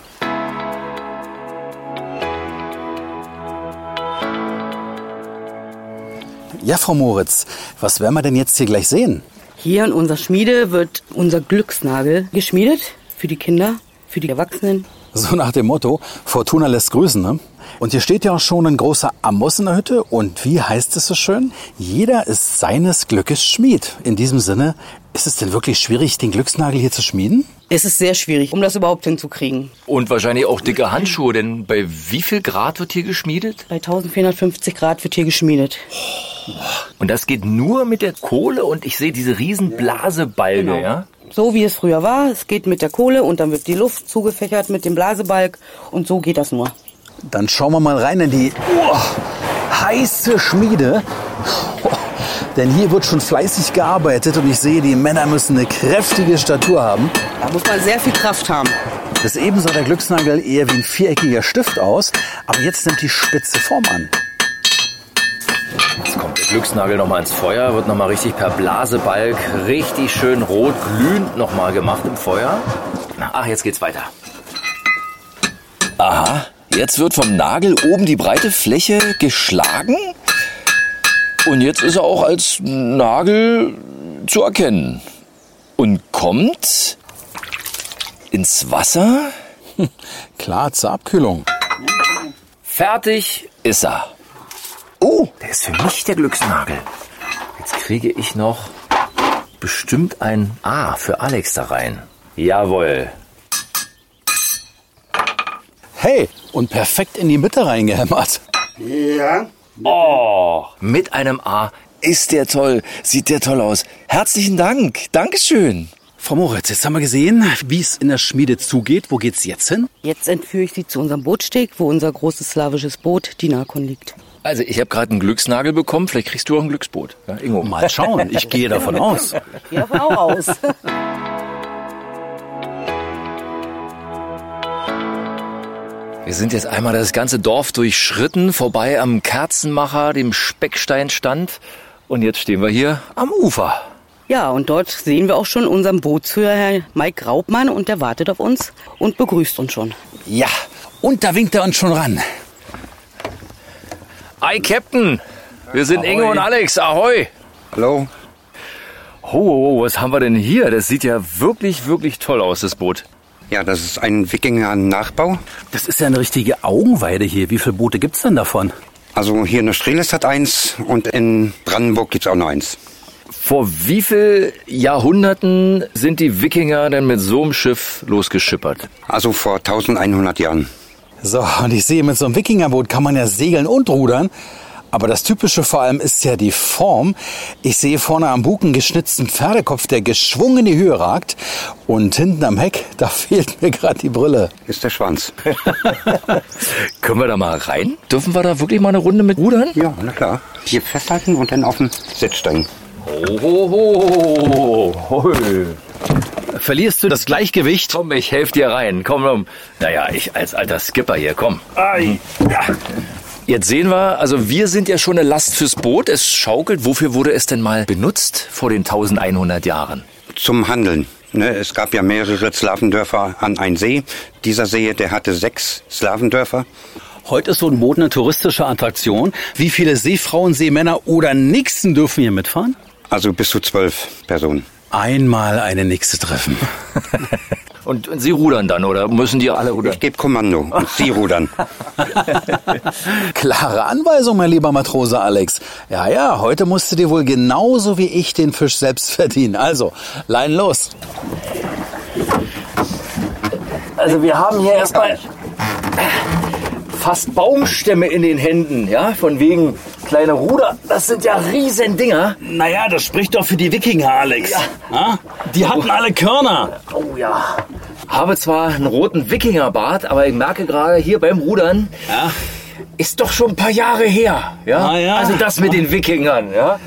[SPEAKER 4] Ja, Frau Moritz, was werden wir denn jetzt hier gleich sehen?
[SPEAKER 10] Hier in unserer Schmiede wird unser Glücksnagel geschmiedet. Für die Kinder, für die Erwachsenen.
[SPEAKER 4] So nach dem Motto, Fortuna lässt grüßen, ne? Und hier steht ja auch schon ein großer Amos in der Hütte. Und wie heißt es so schön? Jeder ist seines Glückes Schmied. In diesem Sinne, ist es denn wirklich schwierig, den Glücksnagel hier zu schmieden?
[SPEAKER 10] Es ist sehr schwierig, um das überhaupt hinzukriegen.
[SPEAKER 3] Und wahrscheinlich auch dicke Handschuhe, denn bei wie viel Grad wird hier geschmiedet?
[SPEAKER 10] Bei 1450 Grad wird hier geschmiedet.
[SPEAKER 3] Und das geht nur mit der Kohle und ich sehe diese riesen Blasebalge,
[SPEAKER 10] Genau.
[SPEAKER 3] ja?
[SPEAKER 10] So wie es früher war. Es geht mit der Kohle und dann wird die Luft zugefächert mit dem Blasebalg. Und so geht das nur.
[SPEAKER 4] Dann schauen wir mal rein in die oh, heiße Schmiede. Oh, denn hier wird schon fleißig gearbeitet und ich sehe, die Männer müssen eine kräftige Statur haben.
[SPEAKER 10] Da muss man sehr viel Kraft haben.
[SPEAKER 4] Bis eben sah der Glücksnagel eher wie ein viereckiger Stift aus, aber jetzt nimmt die spitze Form an.
[SPEAKER 3] Jetzt kommt der Glücksnagel nochmal ins Feuer, wird nochmal richtig per Blasebalg richtig schön rot glühend nochmal gemacht im Feuer. Ach, jetzt geht's weiter. Aha, jetzt wird vom Nagel oben die breite Fläche geschlagen. Und jetzt ist er auch als Nagel zu erkennen. Und kommt ins Wasser. (laughs)
[SPEAKER 4] Klar, zur Abkühlung.
[SPEAKER 3] Fertig ist er. Oh, der ist für mich der Glücksnagel. Jetzt kriege ich noch bestimmt ein A für Alex da rein. Jawohl.
[SPEAKER 4] Hey, und perfekt in die Mitte reingehämmert.
[SPEAKER 11] Ja.
[SPEAKER 3] Oh, mit einem A ist der toll. Sieht der toll aus. Herzlichen Dank. Dankeschön.
[SPEAKER 4] Frau Moritz, jetzt haben wir gesehen, wie es in der Schmiede zugeht. Wo geht's jetzt hin?
[SPEAKER 10] Jetzt entführe ich Sie zu unserem Bootsteg, wo unser großes slawisches Boot, die Nakon, liegt.
[SPEAKER 3] Also, ich habe gerade einen Glücksnagel bekommen. Vielleicht kriegst du auch ein Glücksboot. Ja, Ingo.
[SPEAKER 4] Mal schauen, ich (laughs) gehe davon aus.
[SPEAKER 10] Ja, davon auch aus.
[SPEAKER 3] Wir sind jetzt einmal das ganze Dorf durchschritten, vorbei am Kerzenmacher, dem Specksteinstand. Und jetzt stehen wir hier am Ufer.
[SPEAKER 10] Ja, und dort sehen wir auch schon unseren Bootsführer, Herr Mike Graubmann, und der wartet auf uns und begrüßt uns schon.
[SPEAKER 4] Ja, und da winkt er uns schon ran.
[SPEAKER 3] Hi, Captain. Wir sind
[SPEAKER 12] Ahoi.
[SPEAKER 3] Inge und Alex. Ahoi.
[SPEAKER 12] Hallo.
[SPEAKER 3] Ho, was haben wir denn hier? Das sieht ja wirklich, wirklich toll aus, das Boot.
[SPEAKER 12] Ja, das ist ein Wikinger-Nachbau.
[SPEAKER 4] Das ist ja eine richtige Augenweide hier. Wie viele Boote gibt's denn davon?
[SPEAKER 12] Also hier in der Strelis hat eins und in Brandenburg gibt's auch noch eins.
[SPEAKER 3] Vor wie viel Jahrhunderten sind die Wikinger denn mit so einem Schiff losgeschippert?
[SPEAKER 12] Also vor 1100 Jahren.
[SPEAKER 4] So, und ich sehe, mit so einem Wikingerboot kann man ja segeln und rudern. Aber das Typische vor allem ist ja die Form. Ich sehe vorne am Bug einen geschnitzten Pferdekopf, der geschwungen in die Höhe ragt. Und hinten am Heck, (laughs) da fehlt mir gerade die Brille.
[SPEAKER 12] Ist der Schwanz. (laughs)
[SPEAKER 3] Können wir da mal rein? Dürfen wir da wirklich mal eine Runde mit rudern?
[SPEAKER 12] Ja, na klar. Hier festhalten und dann auf den Sitz steigen.
[SPEAKER 3] Ho, ho, ho, ho.
[SPEAKER 4] Verlierst du das Gleichgewicht?
[SPEAKER 3] Komm, ich helfe dir rein. Komm, komm. Naja, ich als alter Skipper hier, komm.
[SPEAKER 4] Ai.
[SPEAKER 3] Ja. Jetzt sehen wir, also wir sind ja schon eine Last fürs Boot. Es schaukelt. Wofür wurde es denn mal benutzt vor den 1100 Jahren?
[SPEAKER 12] Zum Handeln. Ne, es gab ja mehrere Sklavendörfer an ein See. Dieser See, der hatte sechs Sklavendörfer.
[SPEAKER 4] Heute ist so ein Boot eine touristische Attraktion. Wie viele Seefrauen, Seemänner oder Nixen dürfen hier mitfahren?
[SPEAKER 12] Also bis zu zwölf Personen.
[SPEAKER 4] Einmal eine Nixe treffen. (laughs)
[SPEAKER 3] Und, Sie rudern dann oder müssen die alle rudern?
[SPEAKER 12] Ich gebe Kommando und Sie rudern. (laughs)
[SPEAKER 4] Klare Anweisung, mein lieber Matrose Alex. Ja, ja, heute musst du dir wohl genauso wie ich den Fisch selbst verdienen. Also, Lein los.
[SPEAKER 3] Also wir haben hier erstmal fast Baumstämme in den Händen, ja, von wegen kleine Ruder. Das sind ja riesen Dinger.
[SPEAKER 4] Naja, das spricht doch für die Wikinger, Alex. Ja. Die hatten alle Körner.
[SPEAKER 3] Oh ja. Habe zwar einen roten Wikingerbart, aber ich merke gerade hier beim Rudern,
[SPEAKER 4] Ja.
[SPEAKER 3] ist doch schon ein paar Jahre her. Ja?
[SPEAKER 4] Ah, ja.
[SPEAKER 3] Also das mit den Wikingern. Ja?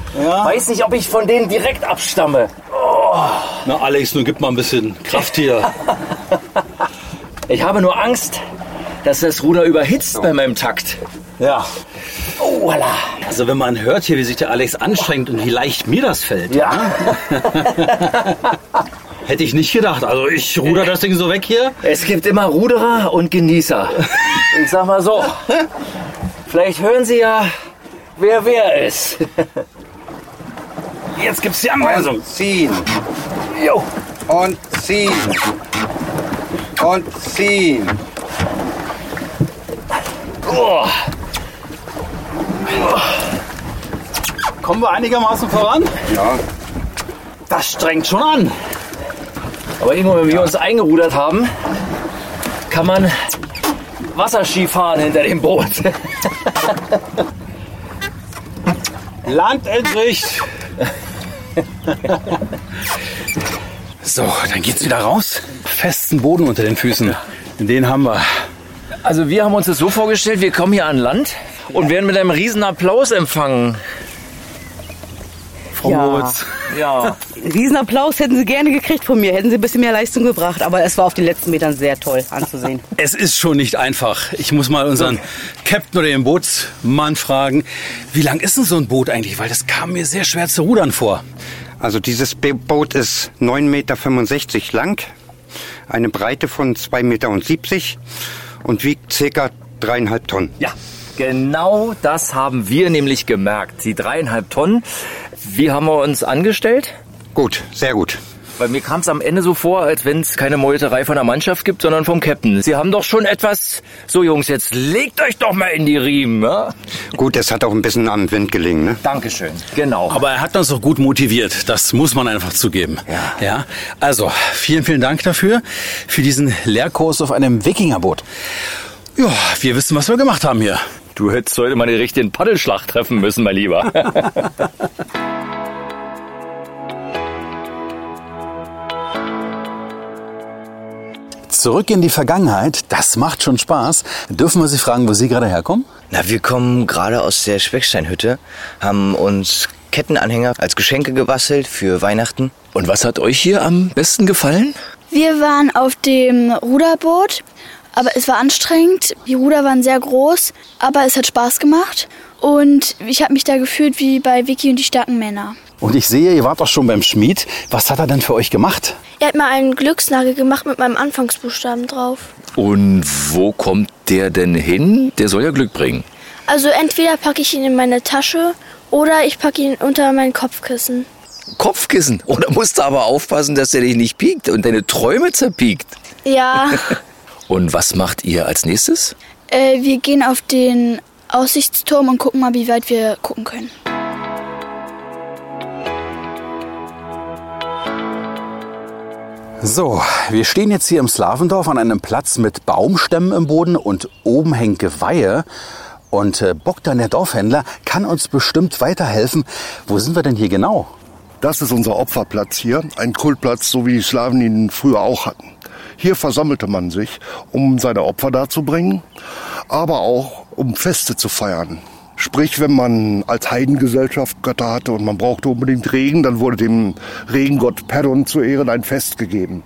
[SPEAKER 3] Weiß nicht, ob ich von denen direkt abstamme.
[SPEAKER 4] Na, Alex, nun gib mal ein bisschen Kraft hier. (laughs)
[SPEAKER 3] Ich habe nur Angst, dass das Ruder überhitzt bei meinem Takt.
[SPEAKER 4] Ja.
[SPEAKER 3] Oh, voilà.
[SPEAKER 4] Also, wenn man hört hier, wie sich der Alex anstrengt und wie leicht mir das fällt.
[SPEAKER 3] Ja. (laughs)
[SPEAKER 4] Hätte ich nicht gedacht. Also, ich ruder das Ding so weg hier.
[SPEAKER 3] Es gibt immer Ruderer und Genießer. Ich sag mal so, vielleicht hören Sie ja, wer wer ist.
[SPEAKER 4] Jetzt gibt's die Anweisung.
[SPEAKER 12] Und ziehen.
[SPEAKER 3] Jo.
[SPEAKER 12] Und ziehen. Und ziehen.
[SPEAKER 3] Oh.
[SPEAKER 4] Kommen wir einigermaßen voran?
[SPEAKER 12] Ja.
[SPEAKER 4] Das strengt schon an.
[SPEAKER 3] Aber irgendwann, wenn wir uns eingerudert haben, kann man Wasserski fahren hinter dem Boot. (laughs)
[SPEAKER 4] Land in Sicht. (laughs) so, dann geht's wieder raus. Festen Boden unter den Füßen. Den haben wir.
[SPEAKER 3] Also wir haben uns das so vorgestellt, wir kommen hier an Land und werden mit einem riesen Applaus empfangen.
[SPEAKER 4] Frau
[SPEAKER 10] Ja.
[SPEAKER 4] Moritz.
[SPEAKER 3] Ja.
[SPEAKER 10] Riesenapplaus hätten Sie gerne gekriegt von mir, hätten Sie ein bisschen mehr Leistung gebracht, aber es war auf den letzten Metern sehr toll anzusehen. (laughs)
[SPEAKER 4] Es ist schon nicht einfach. Ich muss mal unseren Captain oder den Bootsmann fragen, wie lang ist denn so ein Boot eigentlich? Weil das kam mir sehr schwer zu rudern vor.
[SPEAKER 12] Also dieses Boot ist 9,65 Meter lang, eine Breite von 2,70 Meter und wiegt circa dreieinhalb Tonnen.
[SPEAKER 3] Ja, genau das haben wir nämlich gemerkt. Die dreieinhalb Tonnen. Wie haben wir uns angestellt?
[SPEAKER 12] Gut, sehr gut.
[SPEAKER 3] Weil mir kam es am Ende so vor, als wenn es keine Meuterei von der Mannschaft gibt, sondern vom Captain. Sie haben doch schon etwas... So Jungs, jetzt legt euch doch mal in die Riemen, ja?
[SPEAKER 12] Gut, es hat auch ein bisschen am Wind gelegen. Ne?
[SPEAKER 3] Dankeschön. Genau.
[SPEAKER 4] Aber er hat uns doch gut motiviert. Das muss man einfach zugeben.
[SPEAKER 3] Ja.
[SPEAKER 4] ja. Also, vielen, vielen Dank dafür. Für diesen Lehrkurs auf einem Wikingerboot. Ja, wir wissen, was wir gemacht haben hier.
[SPEAKER 3] Du hättest heute mal den richtigen Paddelschlag treffen müssen, mein Lieber. (laughs)
[SPEAKER 4] Zurück in die Vergangenheit, das macht schon Spaß. Dürfen wir Sie fragen, wo Sie gerade herkommen?
[SPEAKER 13] Na, wir kommen gerade aus der Specksteinhütte, haben uns Kettenanhänger als Geschenke gebastelt für Weihnachten.
[SPEAKER 3] Und was hat euch hier am besten gefallen?
[SPEAKER 14] Wir waren auf dem Ruderboot, aber es war anstrengend. Die Ruder waren sehr groß, aber es hat Spaß gemacht. Und ich habe mich da gefühlt wie bei Vicky und die starken Männer.
[SPEAKER 4] Und ich sehe, ihr wart doch schon beim Schmied. Was hat er denn für euch gemacht?
[SPEAKER 14] Er hat mal einen Glücksnagel gemacht mit meinem Anfangsbuchstaben drauf.
[SPEAKER 3] Und wo kommt der denn hin? Der soll ja Glück bringen.
[SPEAKER 14] Also entweder packe ich ihn in meine Tasche oder ich packe ihn unter mein Kopfkissen.
[SPEAKER 3] Kopfkissen. Oder musst du aber aufpassen, dass der dich nicht piekt und deine Träume zerpiekt.
[SPEAKER 14] Ja, (laughs)
[SPEAKER 3] Und was macht ihr als nächstes?
[SPEAKER 14] äh, wir gehen auf den Aussichtsturm und gucken mal, wie weit wir gucken können.
[SPEAKER 4] So, wir stehen jetzt hier im Slavendorf an einem Platz mit Baumstämmen im Boden und oben hängt Geweihe. Und äh, Bogdan, der Dorfhändler, kann uns bestimmt weiterhelfen. Wo sind wir denn hier genau?
[SPEAKER 11] Das ist unser Opferplatz hier, ein Kultplatz, so wie die Slawen ihn früher auch hatten. Hier versammelte man sich, um seine Opfer darzubringen, aber auch um Feste zu feiern. Sprich, wenn man als Heidengesellschaft Götter hatte und man brauchte unbedingt Regen, dann wurde dem Regengott Perun zu Ehren ein Fest gegeben.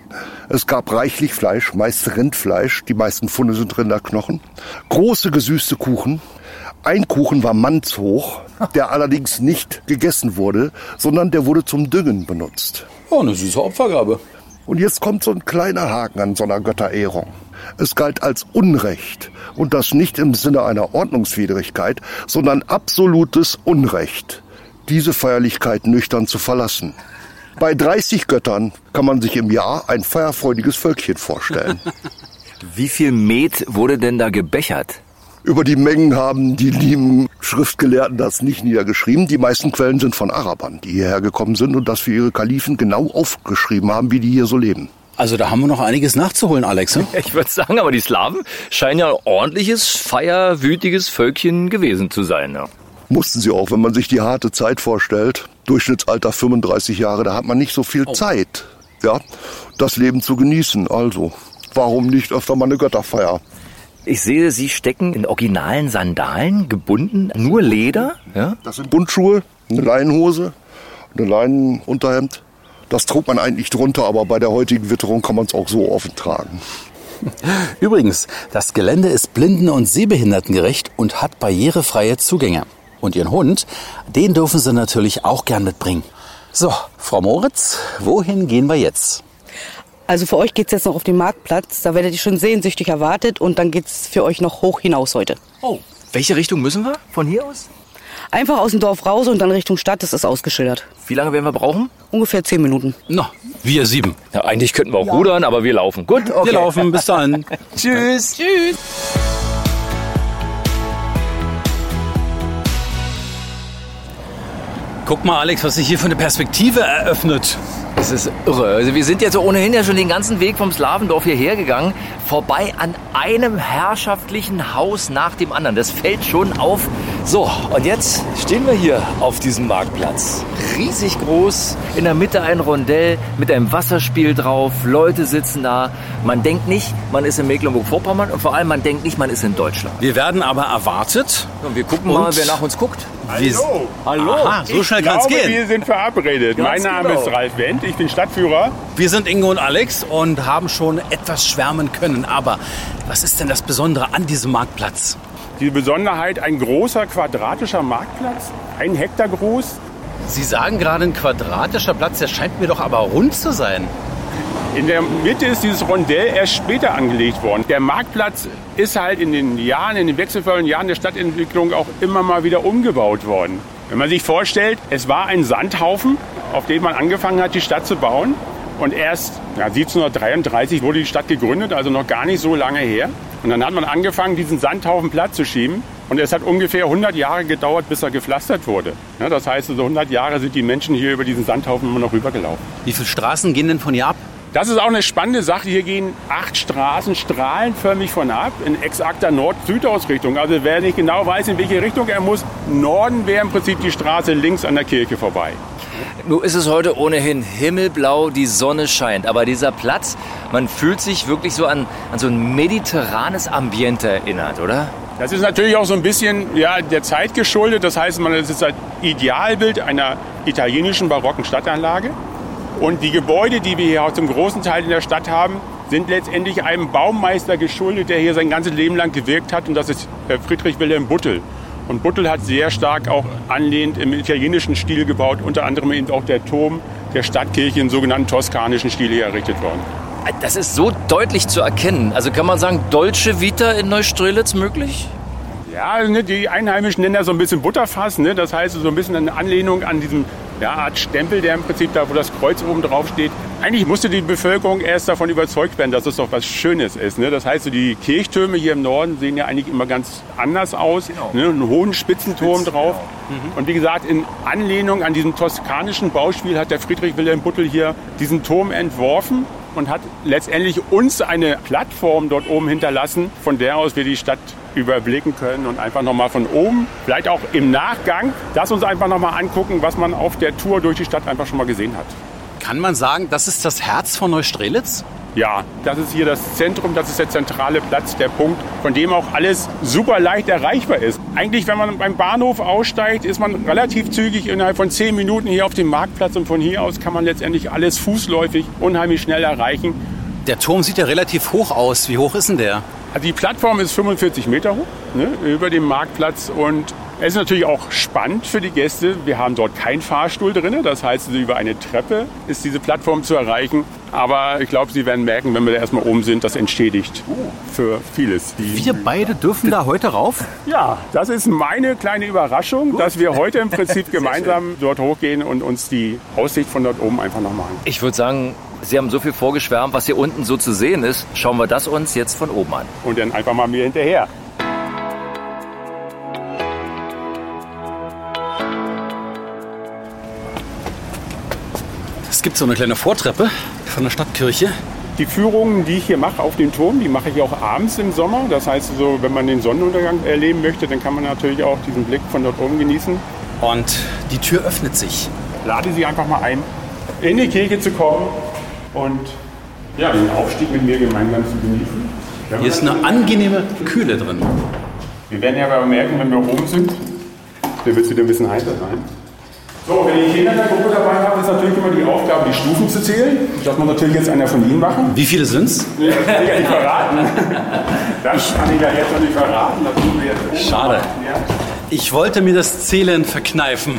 [SPEAKER 11] Es gab reichlich Fleisch, meist Rindfleisch, die meisten Funde sind Rinderknochen, große gesüßte Kuchen. Ein Kuchen war mannshoch, der allerdings nicht gegessen wurde, sondern der wurde zum Düngen benutzt.
[SPEAKER 4] Oh, eine süße Opfergabe.
[SPEAKER 11] Und jetzt kommt so ein kleiner Haken an so einer Götterehrung. Es galt als Unrecht. Und das nicht im Sinne einer Ordnungswidrigkeit, sondern absolutes Unrecht, diese Feierlichkeit nüchtern zu verlassen. Bei 30 Göttern kann man sich im Jahr ein feierfreudiges Völkchen vorstellen. (laughs)
[SPEAKER 3] Wie viel Met wurde denn da gebechert?
[SPEAKER 11] Über die Mengen haben die lieben Schriftgelehrten das nicht niedergeschrieben. Die meisten Quellen sind von Arabern, die hierher gekommen sind und das für ihre Kalifen genau aufgeschrieben haben, wie die hier so leben.
[SPEAKER 4] Also da haben wir noch einiges nachzuholen, Alex. Ne? (laughs)
[SPEAKER 3] Ich würde sagen, aber die Slawen scheinen ja ein ordentliches, feierwütiges Völkchen gewesen zu sein. Ja.
[SPEAKER 11] Mussten sie auch, wenn man sich die harte Zeit vorstellt. Durchschnittsalter 35 Jahre, da hat man nicht so viel Zeit, ja, das Leben zu genießen. Also, warum nicht öfter mal eine Götterfeier?
[SPEAKER 3] Ich sehe, Sie stecken in originalen Sandalen, gebunden, nur Leder. Ja?
[SPEAKER 11] Das sind Buntschuhe, eine Leinenhose, eine Leinenunterhemd. Das trug man eigentlich drunter, aber bei der heutigen Witterung kann man es auch so offen tragen. (laughs)
[SPEAKER 4] Übrigens, das Gelände ist blinden- und sehbehindertengerecht und hat barrierefreie Zugänge. Und Ihren Hund, den dürfen Sie natürlich auch gern mitbringen. So, Frau Moritz, wohin gehen wir jetzt?
[SPEAKER 10] Also für euch geht's jetzt noch auf den Marktplatz. Da werdet ihr schon sehnsüchtig erwartet und dann geht's für euch noch hoch hinaus heute.
[SPEAKER 3] Oh, welche Richtung müssen wir von hier aus?
[SPEAKER 10] Einfach aus dem Dorf raus und dann Richtung Stadt, das ist ausgeschildert.
[SPEAKER 3] Wie lange werden wir brauchen?
[SPEAKER 10] Ungefähr zehn Minuten.
[SPEAKER 4] Na, wir sieben.
[SPEAKER 3] Ja, eigentlich könnten wir auch rudern, aber wir laufen. Gut, okay.
[SPEAKER 4] Wir laufen, bis dann. (laughs)
[SPEAKER 3] Tschüss.
[SPEAKER 10] Tschüss.
[SPEAKER 4] Guck mal, Alex, was sich hier für eine Perspektive eröffnet.
[SPEAKER 3] Das ist irre. Also wir sind jetzt ohnehin ja schon den ganzen Weg vom Slavendorf hierher gegangen, vorbei an einem herrschaftlichen Haus nach dem anderen. Das fällt schon auf. So, und jetzt stehen wir hier auf diesem Marktplatz. Riesig groß, in der Mitte ein Rondell mit einem Wasserspiel drauf. Leute sitzen da. Man denkt nicht, man ist in Mecklenburg-Vorpommern und vor allem man denkt nicht, man ist in Deutschland.
[SPEAKER 4] Wir werden aber erwartet.
[SPEAKER 3] Und wir gucken
[SPEAKER 4] Und-
[SPEAKER 3] mal, wer nach uns guckt.
[SPEAKER 15] Hallo.
[SPEAKER 3] Hallo.
[SPEAKER 4] Aha, so schnell kann's
[SPEAKER 15] glaube,
[SPEAKER 4] gehen.
[SPEAKER 15] wir sind verabredet.
[SPEAKER 3] Ganz
[SPEAKER 15] mein Name
[SPEAKER 3] genau.
[SPEAKER 15] ist Ralf Wendt, ich bin Stadtführer.
[SPEAKER 4] Wir sind Ingo und Alex und haben schon etwas schwärmen können. Aber was ist denn das Besondere an diesem Marktplatz?
[SPEAKER 15] Die Besonderheit, ein großer quadratischer Marktplatz, ein Hektar groß.
[SPEAKER 4] Sie sagen gerade ein quadratischer Platz, der scheint mir doch aber rund zu sein.
[SPEAKER 15] In der Mitte ist dieses Rondell erst später angelegt worden. Der Marktplatz ist halt in den Jahren, in den wechselvollen Jahren der Stadtentwicklung auch immer mal wieder umgebaut worden. Wenn man sich vorstellt, es war ein Sandhaufen, auf dem man angefangen hat, die Stadt zu bauen. Und erst ja, 1733 wurde die Stadt gegründet, also noch gar nicht so lange her. Und dann hat man angefangen, diesen Sandhaufen platt zu schieben. Und es hat ungefähr 100 Jahre gedauert, bis er gepflastert wurde. Ja, das heißt, also 100 Jahre sind die Menschen hier über diesen Sandhaufen immer noch rübergelaufen.
[SPEAKER 4] Wie viele Straßen gehen denn von hier ab?
[SPEAKER 15] Das ist auch eine spannende Sache. Hier gehen acht Straßen strahlenförmig von ab in exakter Nord-Süd-Ausrichtung. Also wer nicht genau weiß, in welche Richtung er muss, Norden wäre im Prinzip die Straße links an der Kirche vorbei.
[SPEAKER 3] Nun ist es heute ohnehin himmelblau, die Sonne scheint. Aber dieser Platz, man fühlt sich wirklich so an, an so ein mediterranes Ambiente erinnert, oder?
[SPEAKER 15] Das ist natürlich auch so ein bisschen ja, der Zeit geschuldet. Das heißt, man das ist ein Idealbild einer italienischen barocken Stadtanlage. Und die Gebäude, die wir hier auch zum großen Teil in der Stadt haben, sind letztendlich einem Baumeister geschuldet, der hier sein ganzes Leben lang gewirkt hat. Und das ist äh, Friedrich Wilhelm Buttel. Und Buttel hat sehr stark auch anlehnt im italienischen Stil gebaut, unter anderem eben auch der Turm der Stadtkirche im sogenannten toskanischen Stil hier errichtet worden.
[SPEAKER 3] Das ist so deutlich zu erkennen. Also kann man sagen, Dolce Vita in Neustrelitz möglich?
[SPEAKER 15] Ja, ne, die Einheimischen nennen das so ein bisschen Butterfass. Ne? Das heißt so ein bisschen eine Anlehnung an diesen ja, Art Stempel, der im Prinzip da, wo das Kreuz oben drauf steht. Eigentlich musste die Bevölkerung erst davon überzeugt werden, dass es doch was Schönes ist. Ne? Das heißt, so die Kirchtürme hier im Norden sehen ja eigentlich immer ganz anders aus. Genau. Ne? Einen hohen Spitzenturm Spitz, drauf. Genau. Mhm. Und wie gesagt, in Anlehnung an diesen toskanischen Bauspiel hat der Friedrich Wilhelm Buttel hier diesen Turm entworfen und hat letztendlich uns eine Plattform dort oben hinterlassen, von der aus wir die Stadt überblicken können und einfach nochmal von oben, vielleicht auch im Nachgang, das uns einfach nochmal angucken, was man auf der Tour durch die Stadt einfach schon mal gesehen hat.
[SPEAKER 4] Kann man sagen, das ist das Herz von Neustrelitz?
[SPEAKER 15] Ja, das ist hier das Zentrum, das ist der zentrale Platz, der Punkt, von dem auch alles super leicht erreichbar ist. Eigentlich, wenn man beim Bahnhof aussteigt, ist man relativ zügig innerhalb von zehn Minuten hier auf dem Marktplatz und von hier aus kann man letztendlich alles fußläufig unheimlich schnell erreichen.
[SPEAKER 4] Der Turm sieht ja relativ hoch aus. Wie hoch ist denn der?
[SPEAKER 15] Also die Plattform ist 45 Meter hoch ne, über dem Marktplatz und es ist natürlich auch spannend für die Gäste. Wir haben dort keinen Fahrstuhl drin. Das heißt, über eine Treppe ist diese Plattform zu erreichen. Aber ich glaube, Sie werden merken, wenn wir da erstmal oben sind, das entschädigt für vieles.
[SPEAKER 4] Die wir beide dürfen da heute rauf?
[SPEAKER 15] Ja, das ist meine kleine Überraschung, Gut. dass wir heute im Prinzip (laughs) gemeinsam dort hochgehen und uns die Aussicht von dort oben einfach nochmal an.
[SPEAKER 3] Ich würde sagen, Sie haben so viel vorgeschwärmt, was hier unten so zu sehen ist. Schauen wir das uns jetzt von oben an.
[SPEAKER 15] Und dann einfach mal mir hinterher.
[SPEAKER 4] Gibt so eine kleine Vortreppe von der Stadtkirche.
[SPEAKER 15] Die Führungen, die ich hier mache auf dem Turm, die mache ich auch abends im Sommer. Das heißt, so, wenn man den Sonnenuntergang erleben möchte, dann kann man natürlich auch diesen Blick von dort oben genießen.
[SPEAKER 4] Und die Tür öffnet sich.
[SPEAKER 15] Lade Sie einfach mal ein, in die Kirche zu kommen und ja, den Aufstieg mit mir gemeinsam zu genießen.
[SPEAKER 4] Hier ist eine angenehme Kühle drin.
[SPEAKER 15] Wir werden ja aber merken, wenn wir oben sind, dann wird es wieder ein bisschen heißer sein. So, wenn ich Kinder in der Gruppe dabei habe, ist natürlich immer die Aufgabe, die Stufen zu zählen. Das muss natürlich jetzt einer von Ihnen machen.
[SPEAKER 4] Wie viele sind es?
[SPEAKER 15] Nee, das kann ich ja nicht verraten. Das kann ich ja jetzt noch nicht verraten. Das tun wir jetzt
[SPEAKER 4] Schade. Ich wollte mir das Zählen verkneifen.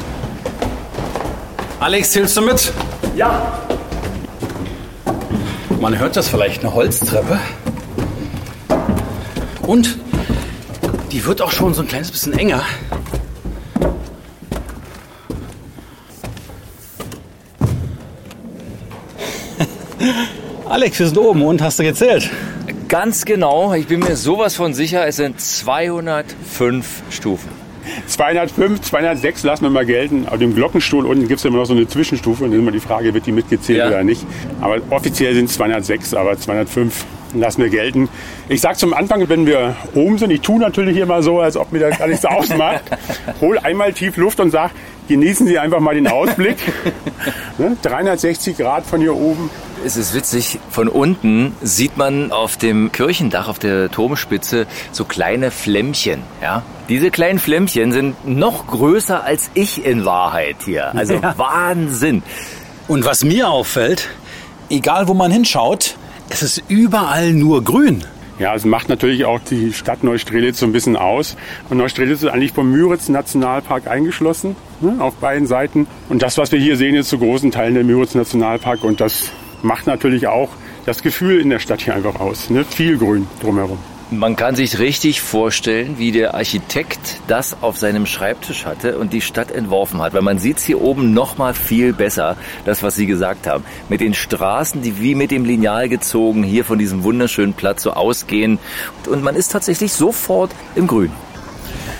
[SPEAKER 4] Alex, zählst du mit?
[SPEAKER 15] Ja.
[SPEAKER 4] Man hört das vielleicht, eine Holztreppe. Und die wird auch schon so ein kleines bisschen enger. Alex, wir sind oben und hast du gezählt?
[SPEAKER 3] Ganz genau. Ich bin mir sowas von sicher, es sind 205 Stufen.
[SPEAKER 15] 205, 206 lassen wir mal gelten. Auf dem Glockenstuhl unten gibt es immer noch so eine Zwischenstufe. Und dann ist immer die Frage, wird die mitgezählt ja. oder nicht. Aber offiziell sind es 206, aber 205 lassen wir gelten. Ich sage zum Anfang, wenn wir oben sind, ich tue natürlich hier mal so, als ob mir das gar nichts (laughs) ausmacht. Hol einmal tief Luft und sag, genießen Sie einfach mal den Ausblick. 360 (laughs) ne? Grad von hier oben.
[SPEAKER 3] Es ist witzig, von unten sieht man auf dem Kirchendach, auf der Turmspitze, so kleine Flämmchen. Ja? Diese kleinen Flämmchen sind noch größer als ich in Wahrheit hier. Also ja. Wahnsinn.
[SPEAKER 4] Und was mir auffällt, egal wo man hinschaut, es ist überall nur grün.
[SPEAKER 15] Ja, es macht natürlich auch die Stadt Neustrelitz so ein bisschen aus. Und Neustrelitz ist eigentlich vom Müritz Nationalpark eingeschlossen, ne, auf beiden Seiten. Und das, was wir hier sehen, ist zu großen Teilen der Müritz Nationalpark. Und das macht natürlich auch das Gefühl in der Stadt hier einfach aus. Ne? Viel Grün drumherum.
[SPEAKER 3] Man kann sich richtig vorstellen, wie der Architekt das auf seinem Schreibtisch hatte und die Stadt entworfen hat. Weil man sieht es hier oben noch mal viel besser, das, was Sie gesagt haben. Mit den Straßen, die wie mit dem Lineal gezogen hier von diesem wunderschönen Platz so ausgehen. Und man ist tatsächlich sofort im Grün.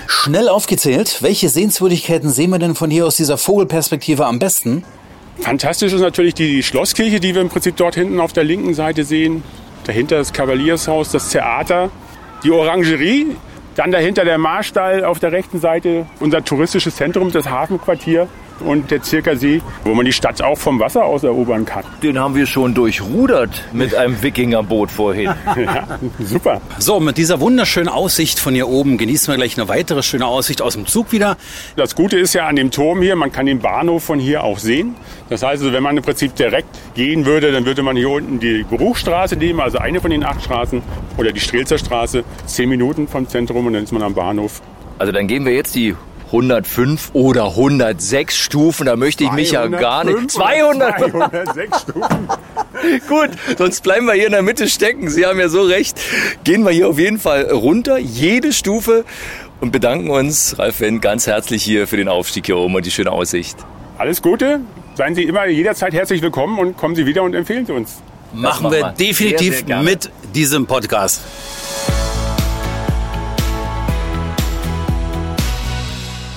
[SPEAKER 4] Schnell aufgezählt, welche Sehenswürdigkeiten sehen wir denn von hier aus dieser Vogelperspektive am besten?
[SPEAKER 15] Fantastisch ist natürlich die Schlosskirche, die wir im Prinzip dort hinten auf der linken Seite sehen. Dahinter das Kavaliershaus, das Theater, die Orangerie, dann dahinter der Marstall auf der rechten Seite, unser touristisches Zentrum, das Hafenquartier und der Zirkersee, wo man die Stadt auch vom Wasser aus erobern kann.
[SPEAKER 3] Den haben wir schon durchrudert mit einem Wikingerboot vorhin. (laughs)
[SPEAKER 15] ja, super.
[SPEAKER 4] So, mit dieser wunderschönen Aussicht von hier oben genießen wir gleich eine weitere schöne Aussicht aus dem Zug wieder.
[SPEAKER 15] Das Gute ist ja an dem Turm hier, man kann den Bahnhof von hier auch sehen. Das heißt, also, wenn man im Prinzip direkt gehen würde, dann würde man hier unten die Bruchstraße nehmen, also eine von den acht Straßen, oder die Strelzer Straße, zehn Minuten vom Zentrum und dann ist man am Bahnhof
[SPEAKER 3] Also dann gehen wir jetzt die 105 oder 106 Stufen, da möchte ich mich ja gar nicht. 200.
[SPEAKER 16] 206 Stufen. (laughs)
[SPEAKER 3] Gut, sonst bleiben wir hier in der Mitte stecken. Sie haben ja so recht. Gehen wir hier auf jeden Fall runter, jede Stufe und bedanken uns, Ralf Wendt, ganz herzlich hier für den Aufstieg hier oben und die schöne Aussicht.
[SPEAKER 16] Alles Gute. Seien Sie immer jederzeit herzlich willkommen und kommen Sie wieder und empfehlen Sie uns.
[SPEAKER 4] Machen
[SPEAKER 3] machen
[SPEAKER 4] wir
[SPEAKER 3] wir.
[SPEAKER 4] definitiv
[SPEAKER 3] Sehr, sehr
[SPEAKER 4] mit diesem Podcast.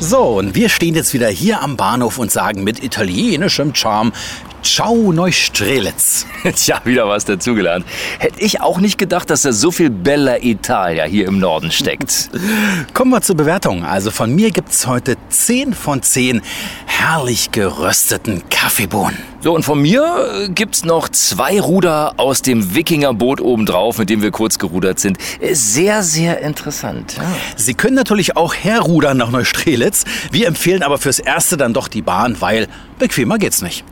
[SPEAKER 4] So, und wir stehen jetzt wieder hier am Bahnhof und sagen mit italienischem Charme Ciao Neustrelitz. (laughs)
[SPEAKER 3] Tja, wieder was dazugelernt. Hätte ich auch nicht gedacht, dass da so viel Bella Italia hier im Norden steckt. (laughs)
[SPEAKER 4] Kommen wir zur Bewertung. Also von mir gibt's heute 10 von 10 herrlich gerösteten Kaffeebohnen.
[SPEAKER 3] So, und von mir äh, gibt's noch zwei Ruder aus dem Wikingerboot obendrauf, mit dem wir kurz gerudert sind. Äh, Sehr, sehr interessant. Ja.
[SPEAKER 4] Sie können natürlich auch herrudern nach Neustrelitz. Wir empfehlen aber fürs Erste dann doch die Bahn, weil bequemer geht's nicht.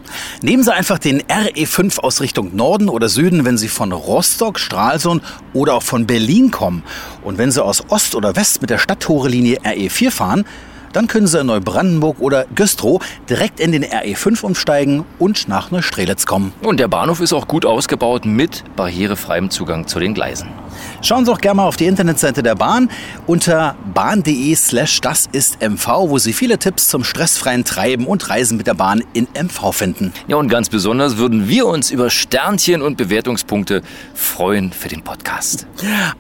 [SPEAKER 4] Nehmen Sie einfach den RE5 aus Richtung Norden oder Süden, wenn Sie von Rostock, Stralsund oder auch von Berlin kommen. Und wenn Sie aus Ost oder West mit der Stadttore-Linie RE4 fahren, dann können Sie in Neubrandenburg oder Güstrow direkt in den RE5 umsteigen und nach Neustrelitz kommen.
[SPEAKER 3] Und der Bahnhof ist auch gut ausgebaut mit barrierefreiem Zugang zu den Gleisen.
[SPEAKER 4] Schauen Sie auch gerne mal auf die Internetseite der Bahn unter bahn.de slash das ist MV, wo Sie viele Tipps zum stressfreien Treiben und Reisen mit der Bahn in MV finden.
[SPEAKER 3] Ja, und ganz besonders würden wir uns über Sternchen und Bewertungspunkte freuen für den Podcast.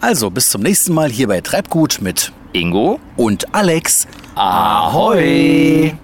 [SPEAKER 4] Also bis zum nächsten Mal hier bei Treibgut mit
[SPEAKER 3] Ingo
[SPEAKER 4] und Alex.
[SPEAKER 3] Ahoi!